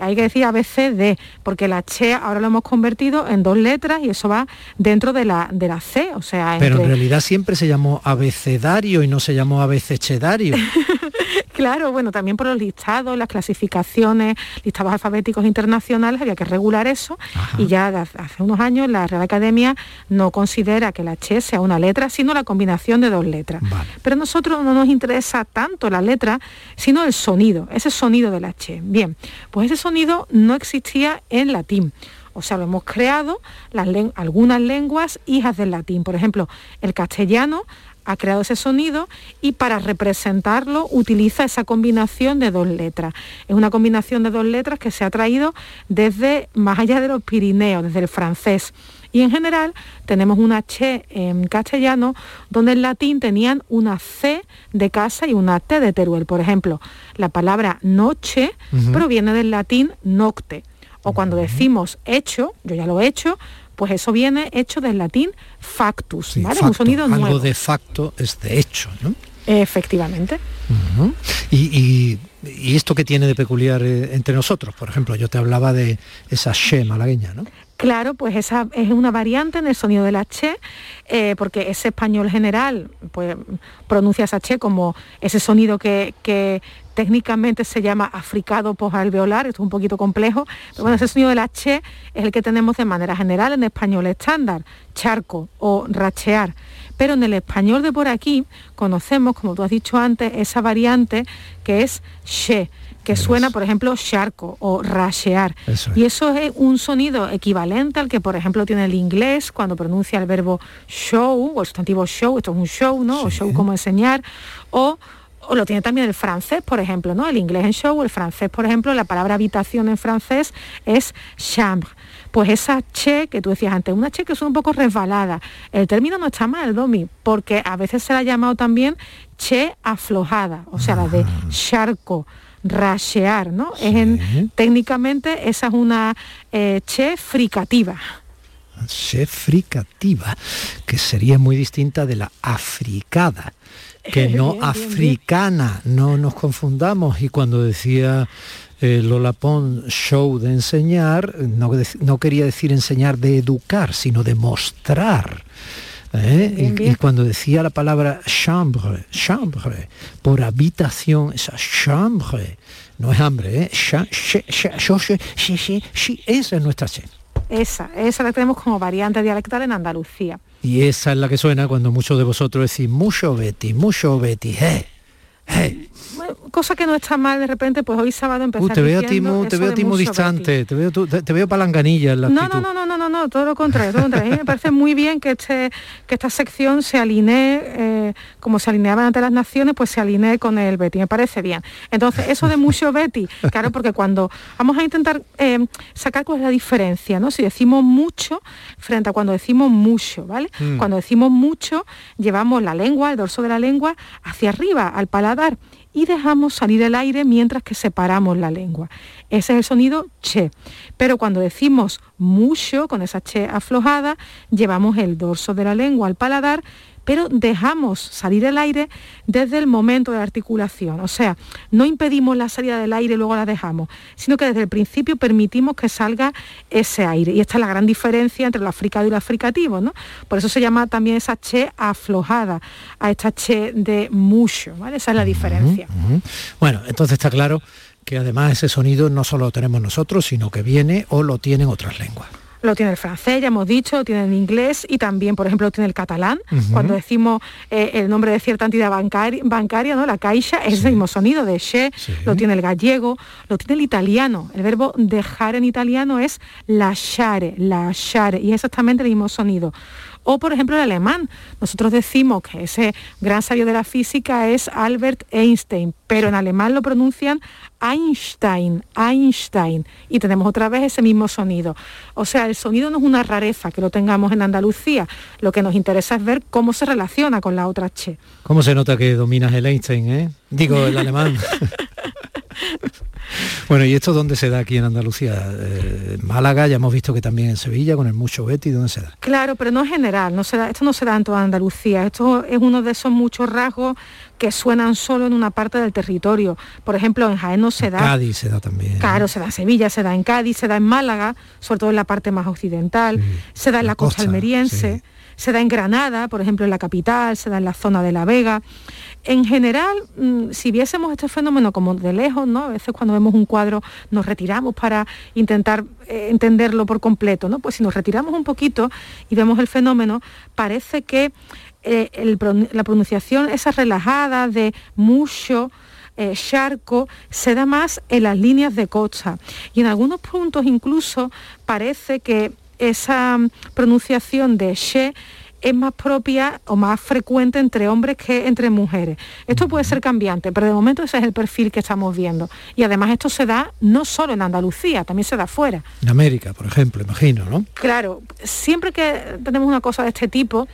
Hay que decir ABCD, porque la Che ahora lo hemos convertido en dos letras y eso va dentro de la, de la C, o sea, Pero en realidad siempre se llamó abecedario y no se llamó abecedario. <laughs> Claro, bueno, también por los listados, las clasificaciones, listados alfabéticos internacionales, había que regular eso y ya hace unos años la Real Academia no considera que la Che sea una letra, sino la combinación de dos letras. Pero a nosotros no nos interesa tanto la letra, sino el sonido, ese sonido de la Che. Bien, pues ese sonido no existía en latín. O sea, lo hemos creado las len- algunas lenguas hijas del latín. Por ejemplo, el castellano ha creado ese sonido y para representarlo utiliza esa combinación de dos letras. Es una combinación de dos letras que se ha traído desde más allá de los Pirineos, desde el francés. Y en general tenemos una che en castellano donde en latín tenían una C de casa y una T de Teruel. Por ejemplo, la palabra noche proviene del latín nocte. O cuando decimos hecho, yo ya lo he hecho, pues eso viene hecho del latín factus, Sí, ¿vale? facto, Un sonido algo nuevo. de facto es de hecho, ¿no? Efectivamente. Ujú. y, y- y esto que tiene de peculiar eh, entre nosotros, por ejemplo, yo te hablaba de esa she malagueña, ¿no? Claro, pues esa es una variante en el sonido de la che, eh, porque ese español general pues, pronuncia esa che como ese sonido que, técnicamente se llama africado posalveolar, esto es un poquito complejo, pero bueno, ese sonido de la che es el que tenemos de manera general en español estándar, charco o rachear. Pero en el español de por aquí conocemos, como tú has dicho antes, esa variante que es she, que suena, por ejemplo, charco o rashear. Eso Y eso es un sonido equivalente al que, por ejemplo, tiene el inglés cuando pronuncia el verbo show o el sustantivo show, esto es un show, ¿no? O show como enseñar, o, o lo tiene también el francés, por ejemplo, ¿no? El inglés en show, el francés, por ejemplo, la palabra habitación en francés es chambre. Pues esa che que tú decías antes, una che que es un poco resbalada. El término no está mal, Domi, porque a veces se la ha llamado también che aflojada, o sea, la de charco rashear, ¿no? Es en- técnicamente esa es una eh, che fricativa. She fricativa, que sería muy distinta de la africada, que no Bien, bien, africana, no nos confundamos. Y cuando decía eh, Lola Pons show de enseñar, no, no quería decir enseñar de educar, sino de mostrar. ¿Eh? Bien, y, bien. y cuando decía la palabra chambre, chambre, por habitación, esa chambre, no es hambre, ¿eh? Cha- cha- esa es nuestra che. Esa, esa la tenemos como variante dialectal en Andalucía. Y esa es la que suena cuando muchos de vosotros decís mucho Betty, mucho Betty, eh. Bueno, cosa que no está mal de repente, pues hoy sábado empezar Uh, te veo a ti diciendo muy, te veo a de ti muy mucho distante, te veo, te veo palanganilla en la No, actitud. no, no, no, no, no, todo lo contrario, todo lo contrario. A mí me parece muy bien que, este, que esta sección se alinee, eh, como se alineaban ante las naciones, pues se alinee con el Betty, me parece bien. Entonces, eso de mucho Betty, claro, porque cuando vamos a intentar eh, sacar cuál es la diferencia, ¿no? Si decimos mucho frente a cuando decimos mucho, ¿vale? Mm. Cuando decimos mucho, llevamos la lengua, el dorso de la lengua, hacia arriba, al paladar. Y dejamos salir el aire mientras que separamos la lengua. Ese es el sonido che. Pero cuando decimos mucho, con esa che aflojada, llevamos el dorso de la lengua al paladar pero dejamos salir el aire desde el momento de la articulación. O sea, no impedimos la salida del aire y luego la dejamos, sino que desde el principio permitimos que salga ese aire. Y esta es la gran diferencia entre lo africado y lo africativo, ¿no? Por eso se llama también esa che aflojada, a esta che de mucho, ¿vale? Esa es la diferencia. Bueno, entonces está claro que además ese sonido no solo lo tenemos nosotros, sino que viene o lo tienen otras lenguas lo tiene el francés, ya hemos dicho, lo tiene el inglés y también, por ejemplo, lo tiene el catalán. Cuando decimos eh, el nombre de cierta entidad bancaria, ¿no? la caixa, es el mismo sonido de che, lo tiene el gallego, lo tiene el italiano. El verbo dejar en italiano es lasciare, lasciare, y es exactamente el mismo sonido. O, por ejemplo, el alemán. Nosotros decimos que ese gran sabio de la física es Albert Einstein, pero en alemán lo pronuncian Einstein, Einstein, y tenemos otra vez ese mismo sonido. O sea, el sonido no es una rareza que lo tengamos en Andalucía, lo que nos interesa es ver cómo se relaciona con la otra che. ¿Cómo se nota que dominas el Einstein, eh? Digo, el alemán. <laughs> <laughs> Bueno, ¿y esto dónde se da aquí en Andalucía? Eh, Málaga, ya hemos visto que también en Sevilla, con el mucho Betty, ¿dónde se da? Claro, pero no es general, no se da, esto no se da en toda Andalucía, esto es uno de esos muchos rasgos que suenan solo en una parte del territorio. Por ejemplo, en Jaén no se da. Cádiz se da también. Claro, se da en Sevilla, se da en Cádiz, se da en Málaga, sobre todo en la parte más occidental, se da en la, costa, almeriense. Se da en Granada, por ejemplo, en la capital, se da en la zona de La Vega en general, mm, si viésemos este fenómeno como de lejos, ¿no? A veces cuando vemos un cuadro nos retiramos para intentar eh, entenderlo por completo, ¿no? Pues si nos retiramos un poquito y vemos el fenómeno, parece que eh, la pronunciación, esa relajada de mucho, eh, charco, se da más en las líneas de costa. Y en algunos puntos incluso parece que esa mm, pronunciación de she es más propia o más frecuente entre hombres que entre mujeres. Esto puede ser cambiante, pero de momento ese es el perfil que estamos viendo. Y además esto se da no solo en Andalucía, también se da fuera. En América, por ejemplo, imagino, ¿no? Claro, siempre que tenemos una cosa de este tipo,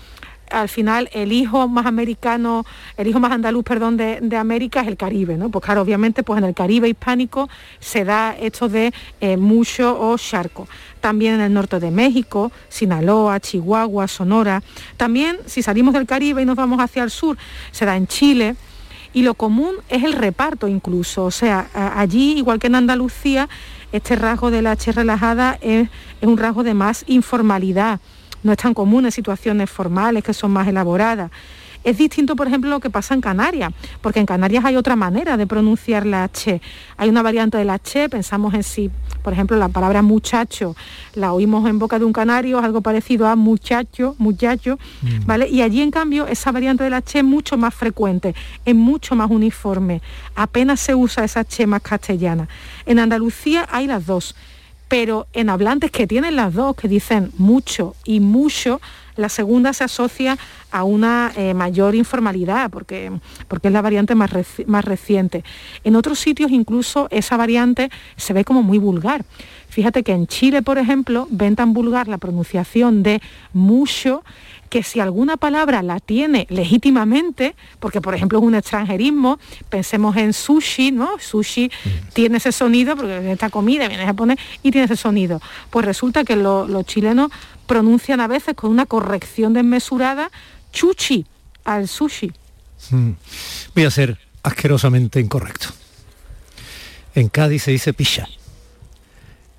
al final el hijo más americano, el hijo más andaluz, perdón, de, América es el Caribe, ¿no? Pues claro, obviamente pues en el Caribe hispánico se da esto de eh, mucho o charco. También en el norte de México, Sinaloa, Chihuahua, Sonora. También si salimos del Caribe y nos vamos hacia el sur, se da en Chile. Y lo común es el reparto incluso. O sea, allí, igual que en Andalucía, este rasgo de la H relajada es un rasgo de más informalidad no es tan común en situaciones formales que son más elaboradas. Es distinto, por ejemplo, lo que pasa en Canarias, porque en Canarias hay otra manera de pronunciar la H. Hay una variante de la H, pensamos en sí, por ejemplo, la palabra muchacho, la oímos en boca de un canario, algo parecido a muchacho, muchacho, mm. ¿vale? Y allí, en cambio, esa variante de la H es mucho más frecuente, es mucho más uniforme, apenas se usa esa H más castellana. En Andalucía hay las dos pero en hablantes que tienen las dos, que dicen mucho y mucho, la segunda se asocia a una eh, mayor informalidad, porque, porque es la variante más, más reciente. En otros sitios incluso esa variante se ve como muy vulgar. Fíjate que en Chile, por ejemplo, ven tan vulgar la pronunciación de mucho que si alguna palabra la tiene legítimamente, porque por ejemplo es un extranjerismo, pensemos en sushi, ¿no? Sushi tiene ese sonido, porque esta comida viene japonés y tiene ese sonido. Pues resulta que los chilenos pronuncian a veces con una corrección desmesurada chuchi al sushi. Mm. Voy a ser asquerosamente incorrecto. En Cádiz se dice picha.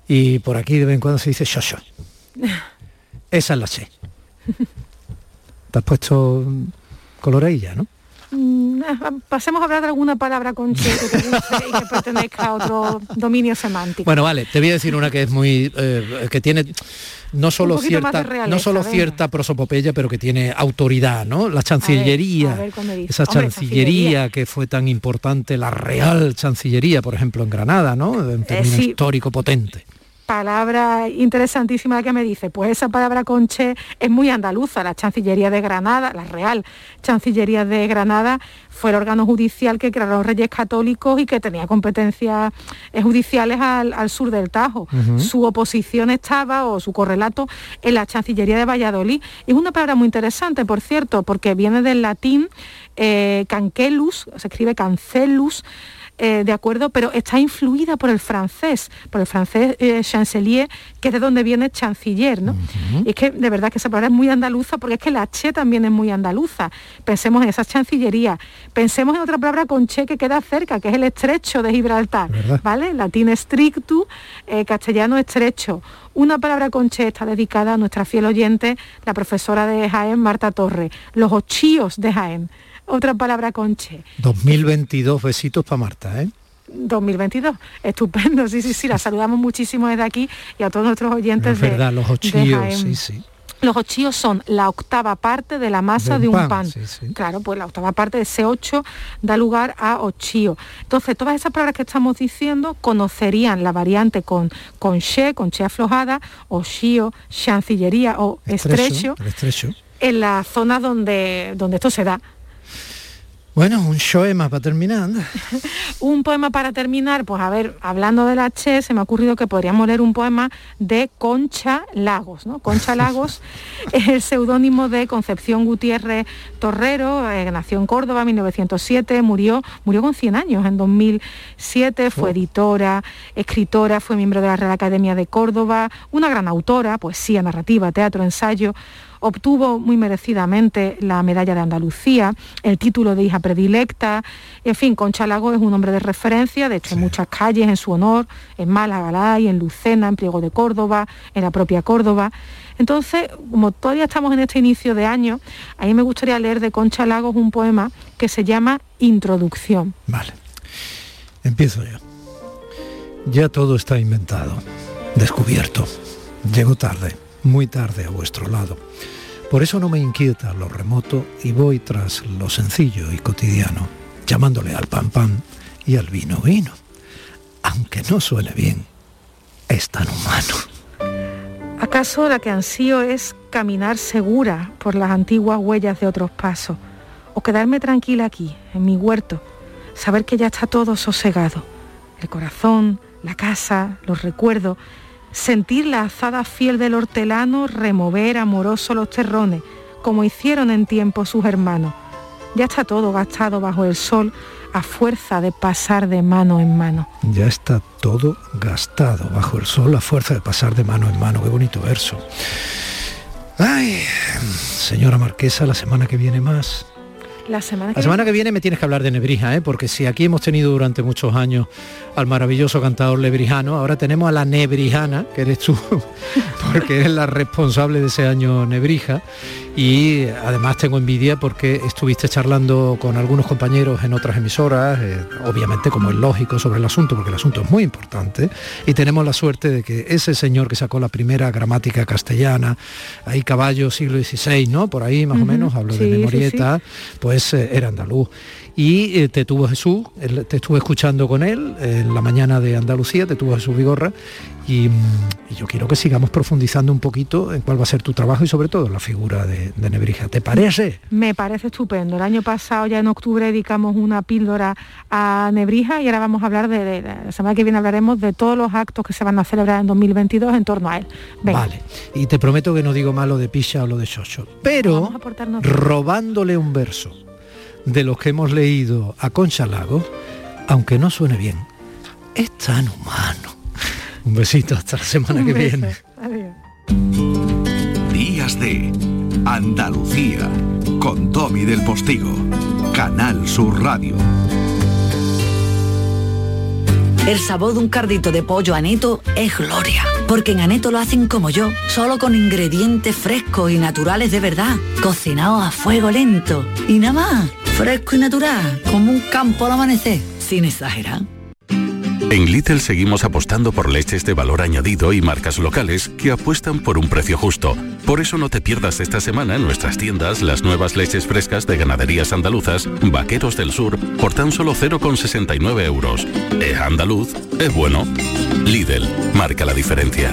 Y por aquí de vez en cuando se dice shosho. <laughs> Esa es la che. Te has puesto coloreilla, ¿no? Mm, eh, pasemos a hablar de alguna palabra con che que y que <laughs> pertenezca a otro dominio semántico. Bueno, vale, te voy a decir una que es muy eh, que tiene no solo cierta no solo cierta prosopopeya, pero que tiene autoridad, ¿no? La chancillería, esa chancillería, que fue tan importante, la Real Chancillería, por ejemplo, en Granada, ¿no? Un término eh, histórico potente. Palabra interesantísima que me dice, pues esa palabra conche es muy andaluza, la Chancillería de Granada, la Real Chancillería de Granada fue el órgano judicial que crearon reyes católicos y que tenía competencias eh, judiciales al, sur del Tajo. Su oposición estaba, o su correlato, en la Chancillería de Valladolid. Es una palabra muy interesante, por cierto, porque viene del latín eh, cancelus, se escribe cancelus, eh, de acuerdo, pero está influida por el francés, por el francés eh, chancelier, que es de donde viene chanciller, ¿no? Y es que de verdad que esa palabra es muy andaluza, porque es que la che también es muy andaluza. Pensemos en esa chancillería, pensemos en otra palabra con che que queda cerca, que es el estrecho de Gibraltar, ¿vale? Latín strictu, eh, castellano estrecho. Una palabra con che está dedicada a nuestra fiel oyente, la profesora de Jaén, Marta Torre, los ochíos de Jaén otra palabra conche. 2022 besitos para Marta, ¿eh? 2022, estupendo, sí, sí, sí, la saludamos muchísimo desde aquí y a todos nuestros oyentes. Es verdad, los ochillos, sí, sí. Los ochillos son la octava parte de la masa de un, pan. Claro, pues la octava parte de ese ocho da lugar a ochío. Entonces, todas esas palabras que estamos diciendo conocerían la variante con, con she, con che aflojada, ochío, chancillería o estrecho, estrecho, en la zona donde, donde esto se da. Bueno, un poema para terminar. <laughs> un poema para terminar, pues a ver, hablando de la Che, se me ha ocurrido que podríamos leer un poema de Concha Lagos. ¿no? Concha <laughs> Lagos es el seudónimo de Concepción Gutiérrez Torrero, eh, nació en Córdoba en 1907, murió, murió con 100 años en 2007, fue editora, escritora, fue miembro de la Real Academia de Córdoba, una gran autora, poesía, narrativa, teatro, ensayo obtuvo muy merecidamente la medalla de Andalucía, el título de hija predilecta, en fin, Concha Lago es un hombre de referencia, de hecho hay muchas calles en su honor, en Málaga, en Lucena, en Priego de Córdoba, en la propia Córdoba. Entonces, como todavía estamos en este inicio de año, a mí me gustaría leer de Concha Lagos un poema que se llama Introducción. Vale, empiezo ya. Ya todo está inventado, descubierto. Llego tarde, muy tarde a vuestro lado. Por eso no me inquieta lo remoto y voy tras lo sencillo y cotidiano, llamándole al pan pan y al vino vino. Aunque no suene bien, es tan humano. ¿Acaso la que ansío es caminar segura por las antiguas huellas de otros pasos? ¿O quedarme tranquila aquí, en mi huerto, saber que ya está todo sosegado? El corazón, la casa, los recuerdos, sentir la azada fiel del hortelano remover amoroso los terrones, como hicieron en tiempo sus hermanos. Ya está todo gastado bajo el sol a fuerza de pasar de mano en mano. Ya está todo gastado bajo el sol a fuerza de pasar de mano en mano. Qué bonito verso. Ay, señora Marquesa, la semana que viene más. La semana que, la semana que viene me tienes que hablar de Nebrija, ¿eh? porque si aquí hemos tenido durante muchos años al maravilloso cantador lebrijano, ahora tenemos a la nebrijana, que eres tú, <laughs> porque eres la responsable de ese año Nebrija, y además tengo envidia porque estuviste charlando con algunos compañeros en otras emisoras, eh, obviamente como es lógico sobre el asunto, porque el asunto es muy importante, y tenemos la suerte de que ese señor que sacó la primera gramática castellana, ahí caballo siglo XVI, ¿no? Por ahí más o menos, hablo de memorieta, pues eh, era andaluz y eh, te tuvo Jesús, te estuve escuchando con él en la mañana de Andalucía, te tuvo Jesús Vigorra mm, y, yo quiero que sigamos profundizando un poquito en cuál va a ser tu trabajo y sobre todo la figura de, Nebrija. ¿Te parece? Me parece estupendo. El año pasado ya en octubre dedicamos una píldora a Nebrija y ahora vamos a hablar de, la semana que viene hablaremos de todos los actos que se van a celebrar en 2022 en torno a él. Vale, y te prometo que no digo malo de Pisha o lo de Xocho, pero robándole un verso de los que hemos leído a Concha Lago, aunque no suene bien, es tan humano. Un besito hasta la semana que viene. Días de Andalucía con Tommy del Postigo, Canal Sur Radio. El sabor de un cardito de pollo aneto es gloria, porque en aneto lo hacen como yo, solo con ingredientes frescos y naturales de verdad, cocinados a fuego lento. Y nada más fresco y natural, como un campo al amanecer, sin exagerar. En Little seguimos apostando por leches de valor añadido y marcas locales que apuestan por un precio justo Por eso no te pierdas esta semana en nuestras tiendas las nuevas leches frescas de ganaderías andaluzas, Vaqueros del Sur, por tan solo 0,69 euros. Es andaluz, es bueno. Lidl, marca la diferencia.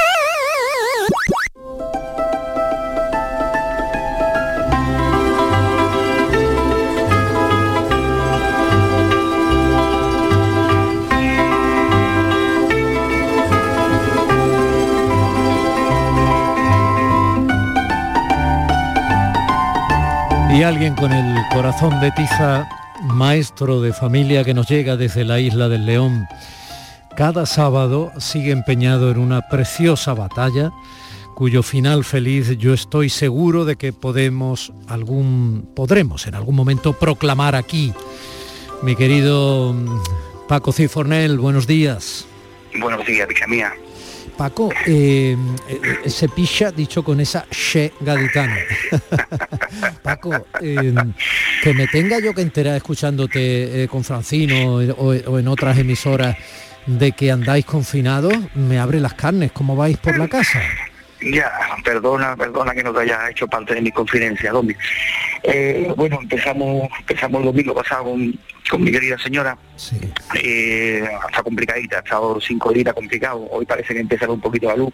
Y alguien con el corazón de tiza, maestro de familia que nos llega desde la isla del León, cada sábado sigue empeñado en una preciosa batalla cuyo final feliz yo estoy seguro de que podemos algún podremos en algún momento proclamar aquí. Mi querido mm, Paco Cifornel, buenos días. Buenos días, hija mía. Paco, eh, eh, se picha dicho con esa she gaditana. <laughs> Paco, eh, que me tenga yo que enterar escuchándote con Francino o, o, en otras emisoras de que andáis confinados, me abre las carnes. ¿Cómo vais por la casa? Ya, perdona, perdona que no te haya hecho parte de mi confidencia, Domi. Eh, bueno, empezamos, empezamos el domingo pasado con, con mi querida señora. Sí. Eh, está complicadita, ha estado cinco días complicado. Hoy parece que empieza un poquito la luz.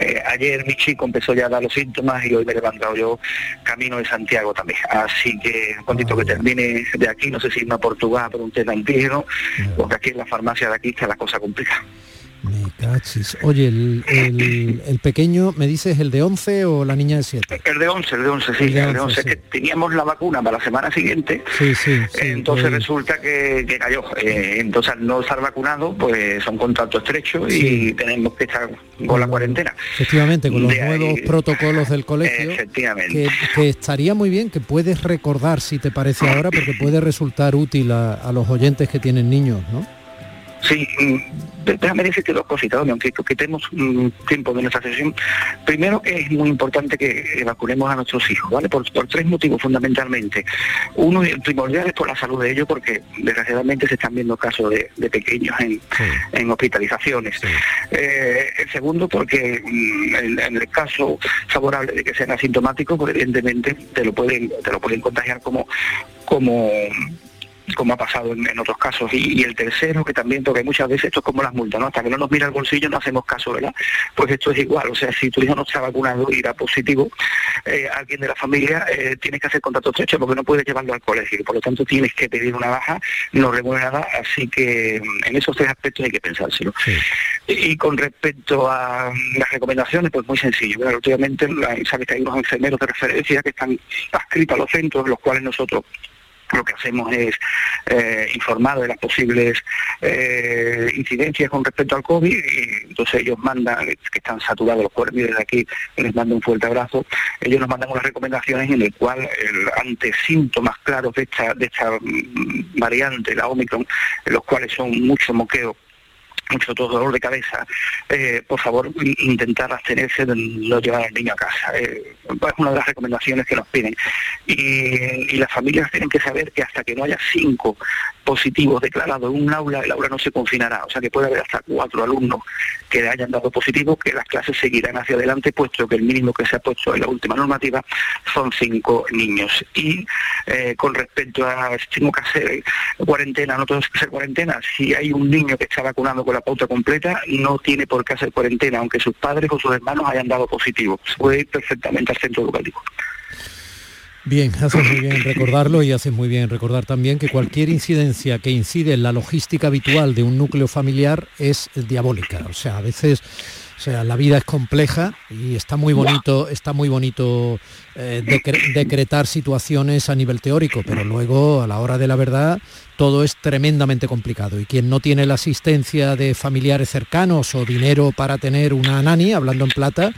Eh, ayer mi chico empezó ya a dar los síntomas y hoy me he levantado yo camino de Santiago también. Así que cuando que termine de aquí, no sé si irme a Portugal por un test antígeno, porque aquí en la farmacia de aquí está la cosa complicada. Me cachis. Oye, el, el, el, pequeño, ¿me dices el de 11 o la niña de 7? El de 11, el de 11, sí. El de 11, el de 11 sí. que teníamos la vacuna para la semana siguiente. Sí, sí. sí entonces eh, resulta que, que cayó. Eh, entonces al no estar vacunado, pues son contactos estrechos sí. y tenemos que estar con la cuarentena. Efectivamente, con los de nuevos ahí, protocolos del colegio. Efectivamente. Que, que, estaría muy bien, que puedes recordar, si te parece ahora, porque puede resultar útil a, a los oyentes que tienen niños, ¿no? Sí, déjame decirte dos cositas, aunque quitemos tiempo de nuestra sesión. Primero que es muy importante que vacunemos a nuestros hijos, ¿vale? Por, por tres motivos fundamentalmente. Uno, primordial es por la salud de ellos, porque desgraciadamente se están viendo casos de, de pequeños en, sí. en hospitalizaciones. Sí. Eh, el segundo, porque en, en, el caso favorable de que sean asintomáticos, pues evidentemente te lo pueden, te lo pueden contagiar como, como como ha pasado en, en otros casos. Y, y, el tercero, que también, porque muchas veces esto es como las multas, ¿no? Hasta que no nos mira el bolsillo no hacemos caso, ¿verdad? Pues esto es igual, o sea, si tu hijo no está vacunado y da positivo, eh, alguien de la familia eh, tienes que hacer contacto estrecho porque no puedes llevarlo al colegio, por lo tanto tienes que pedir una baja no remunerada, así que mm, en esos tres aspectos hay que pensárselo. Sí. Y, y, con respecto a las recomendaciones, pues muy sencillo, ¿verdad? Últimamente, sabes que hay unos enfermeros de referencia que están adscritos a los centros, los cuales nosotros lo que hacemos es eh, informar de las posibles eh, incidencias con respecto al COVID y entonces ellos mandan, que están saturados los cuerpos, y desde aquí les mando un fuerte abrazo, ellos nos mandan unas recomendaciones en el cual el, ante síntomas claros de esta, de esta mm, variante, la Omicron, los cuales son mucho moqueo mucho dolor de cabeza, eh, por favor intentar abstenerse de no llevar al niño a casa. Eh, es una de las recomendaciones que nos piden. Y, las familias tienen que saber que hasta que no haya cinco positivos declarados en un aula, el aula no se confinará. O sea que puede haber hasta cuatro alumnos que hayan dado positivo, que las clases seguirán hacia adelante, puesto que el mínimo que se ha puesto en la última normativa son cinco niños. Y eh, con respecto a si tengo que hacer cuarentena, no tengo que hacer cuarentena, si hay un niño que está vacunado con la pauta completa, no tiene por qué hacer cuarentena, aunque sus padres o sus hermanos hayan dado positivo. Se puede ir perfectamente al centro educativo. Bien, haces muy bien recordarlo y haces muy bien recordar también que cualquier incidencia que incide en la logística habitual de un núcleo familiar es diabólica. O sea, a veces O sea, la vida es compleja y está muy bonito, está muy bonito eh, decretar situaciones a nivel teórico, pero luego a la hora de la verdad todo es tremendamente complicado y quien no tiene la asistencia de familiares cercanos o dinero para tener una nani, hablando en plata,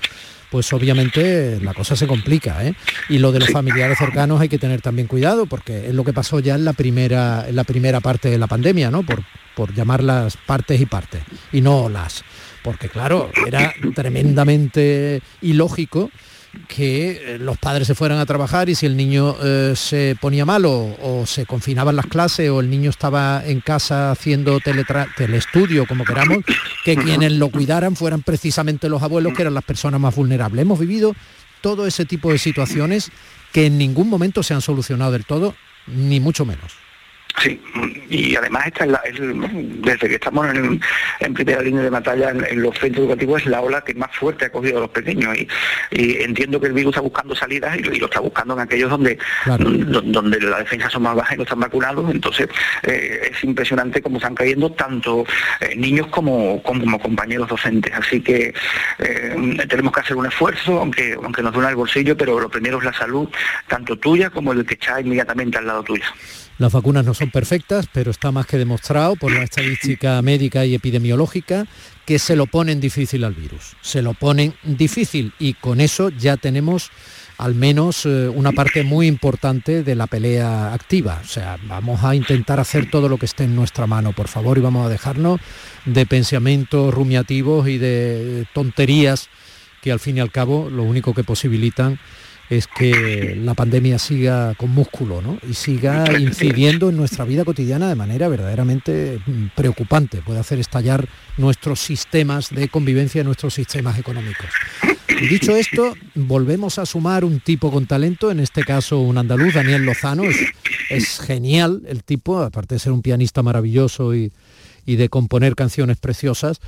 pues obviamente la cosa se complica. ¿eh? Y lo de los familiares cercanos hay que tener también cuidado, porque es lo que pasó ya en la primera, en la primera parte de la pandemia, ¿no? Por, por llamarlas partes y partes, y no las. Porque claro, era tremendamente ilógico que eh, los padres se fueran a trabajar y si el niño eh, se ponía malo o, se confinaban las clases o el niño estaba en casa haciendo teleestudio, como queramos, que quienes lo cuidaran fueran precisamente los abuelos, que eran las personas más vulnerables. Hemos vivido todo ese tipo de situaciones que en ningún momento se han solucionado del todo, ni mucho menos. Sí, y además esta es desde que estamos en, primera línea de batalla en, los centros educativos es la ola que más fuerte ha cogido a los pequeños y, entiendo que el virus está buscando salidas y, lo está buscando en aquellos donde donde las defensas son más bajas y no están vacunados, entonces eh, es impresionante cómo están cayendo tanto eh, niños como, como, compañeros docentes, así que eh, tenemos que hacer un esfuerzo, aunque aunque nos duele el bolsillo, pero lo primero es la salud, tanto tuya como el que está inmediatamente al lado tuyo. Las vacunas no son perfectas, pero está más que demostrado por la estadística médica y epidemiológica que se lo ponen difícil al virus. Se lo ponen difícil y con eso ya tenemos al menos eh, una parte muy importante de la pelea activa. O sea, vamos a intentar hacer todo lo que esté en nuestra mano, por favor, y vamos a dejarnos de pensamientos rumiativos y de tonterías que al fin y al cabo lo único que posibilitan es que la pandemia siga con músculo y siga incidiendo en nuestra vida cotidiana de manera verdaderamente mm, preocupante. Puede hacer estallar nuestros sistemas de convivencia, nuestros sistemas económicos. Y dicho esto, volvemos a sumar un tipo con talento, en este caso un andaluz, Daniel Lozano. Es, genial el tipo, aparte de ser un pianista maravilloso y de componer canciones preciosas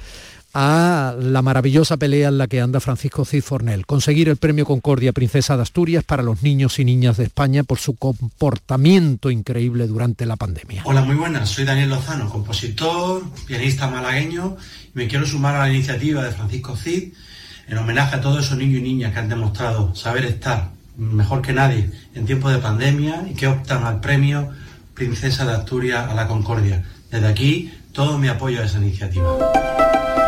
a la maravillosa pelea en la que anda Francisco Cid Fornel, conseguir el premio Concordia Princesa de Asturias para los niños y niñas de España por su comportamiento increíble durante la pandemia. Hola, muy buenas, soy Daniel Lozano, compositor, pianista malagueño, y me quiero sumar a la iniciativa de Francisco Cid en homenaje a todos esos niños y niñas que han demostrado saber estar mejor que nadie en tiempos de pandemia y que optan al premio Princesa de Asturias a la Concordia. Desde aquí, todo mi apoyo a esa iniciativa.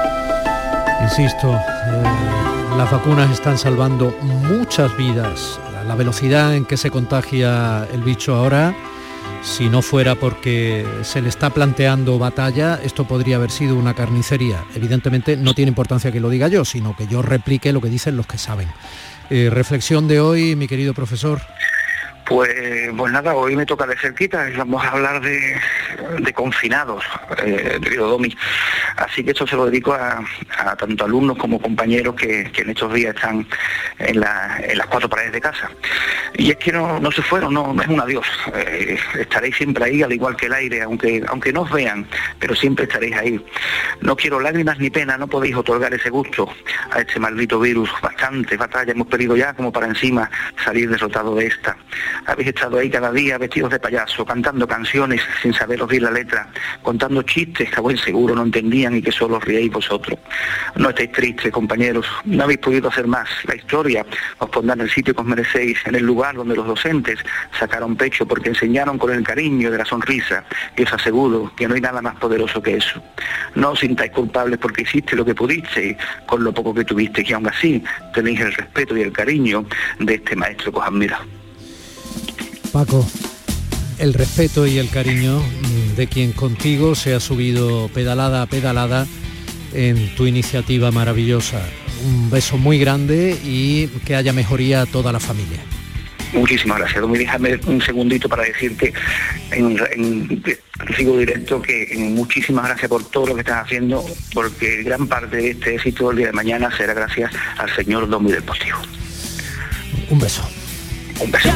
Insisto, eh, las vacunas están salvando muchas vidas. La velocidad en que se contagia el bicho ahora, si no fuera porque se le está planteando batalla, esto podría haber sido una carnicería. Evidentemente no tiene importancia que lo diga yo, sino que yo replique lo que dicen los que saben. Eh, reflexión de hoy, mi querido profesor. Pues, pues nada, hoy me toca de cerquita vamos a hablar de, confinados, eh, querido Domi. Así que esto se lo dedico a, tanto alumnos como compañeros que, en estos días están en, las cuatro paredes de casa. Y es que no, se fueron, no, es un adiós. Eh, estaréis siempre ahí, al igual que el aire, aunque, aunque no os vean, pero siempre estaréis ahí. No quiero lágrimas ni pena, no podéis otorgar ese gusto a este maldito virus. Bastante batalla hemos perdido ya como para encima salir derrotado de esta habéis estado ahí cada día vestidos de payaso, cantando canciones sin saber oír la letra, contando chistes que a buen seguro no entendían y que solo riéis vosotros. No estáis tristes, compañeros, no habéis podido hacer más. La historia os pondrá en el sitio que os merecéis, en el lugar donde los docentes sacaron pecho porque enseñaron con el cariño de la sonrisa y os aseguro que no hay nada más poderoso que eso. No os sintáis culpables porque hiciste lo que pudiste con lo poco que tuviste, y aún así tenéis el respeto y el cariño de este maestro que os admira. Paco, el respeto y el cariño de quien contigo se ha subido pedalada a pedalada en tu iniciativa maravillosa. Un beso muy grande y que haya mejoría a toda la familia. Muchísimas gracias. Domi, déjame un segundito para decirte en, en, sigo directo que muchísimas gracias por todo lo que estás haciendo, porque gran parte de este éxito del día de mañana será gracias al señor Domi del Postigo. Un beso. Un beso.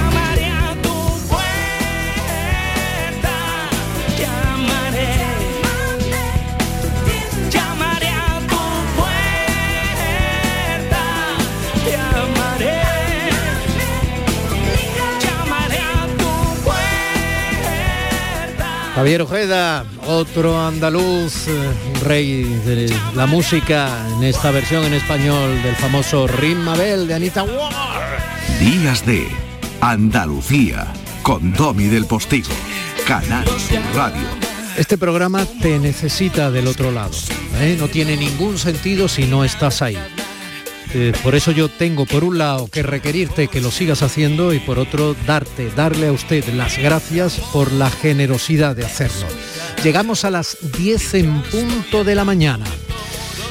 Javier Ojeda, otro andaluz, eh, rey de la música en esta versión en español del famoso Rimabel de Anita Ward. Días de Andalucía con Domi del Postigo, Canal Radio. Este programa te necesita del otro lado. ¿eh? No tiene ningún sentido si no estás ahí. Eh, por eso yo tengo por un lado que requerirte que lo sigas haciendo y por otro darte, darle a usted las gracias por la generosidad de hacerlo. Llegamos a las 10 en punto de la mañana.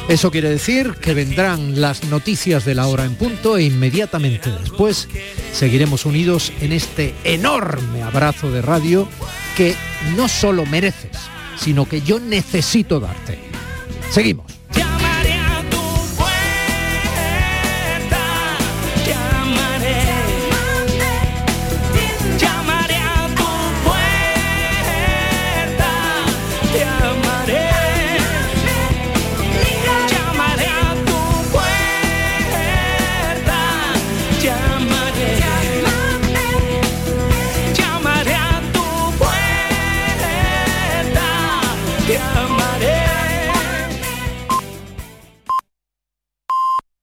Eso quiere decir que vendrán las noticias de la hora en punto e inmediatamente después seguiremos unidos en este enorme abrazo de radio que no solo mereces, sino que yo necesito darte. Seguimos.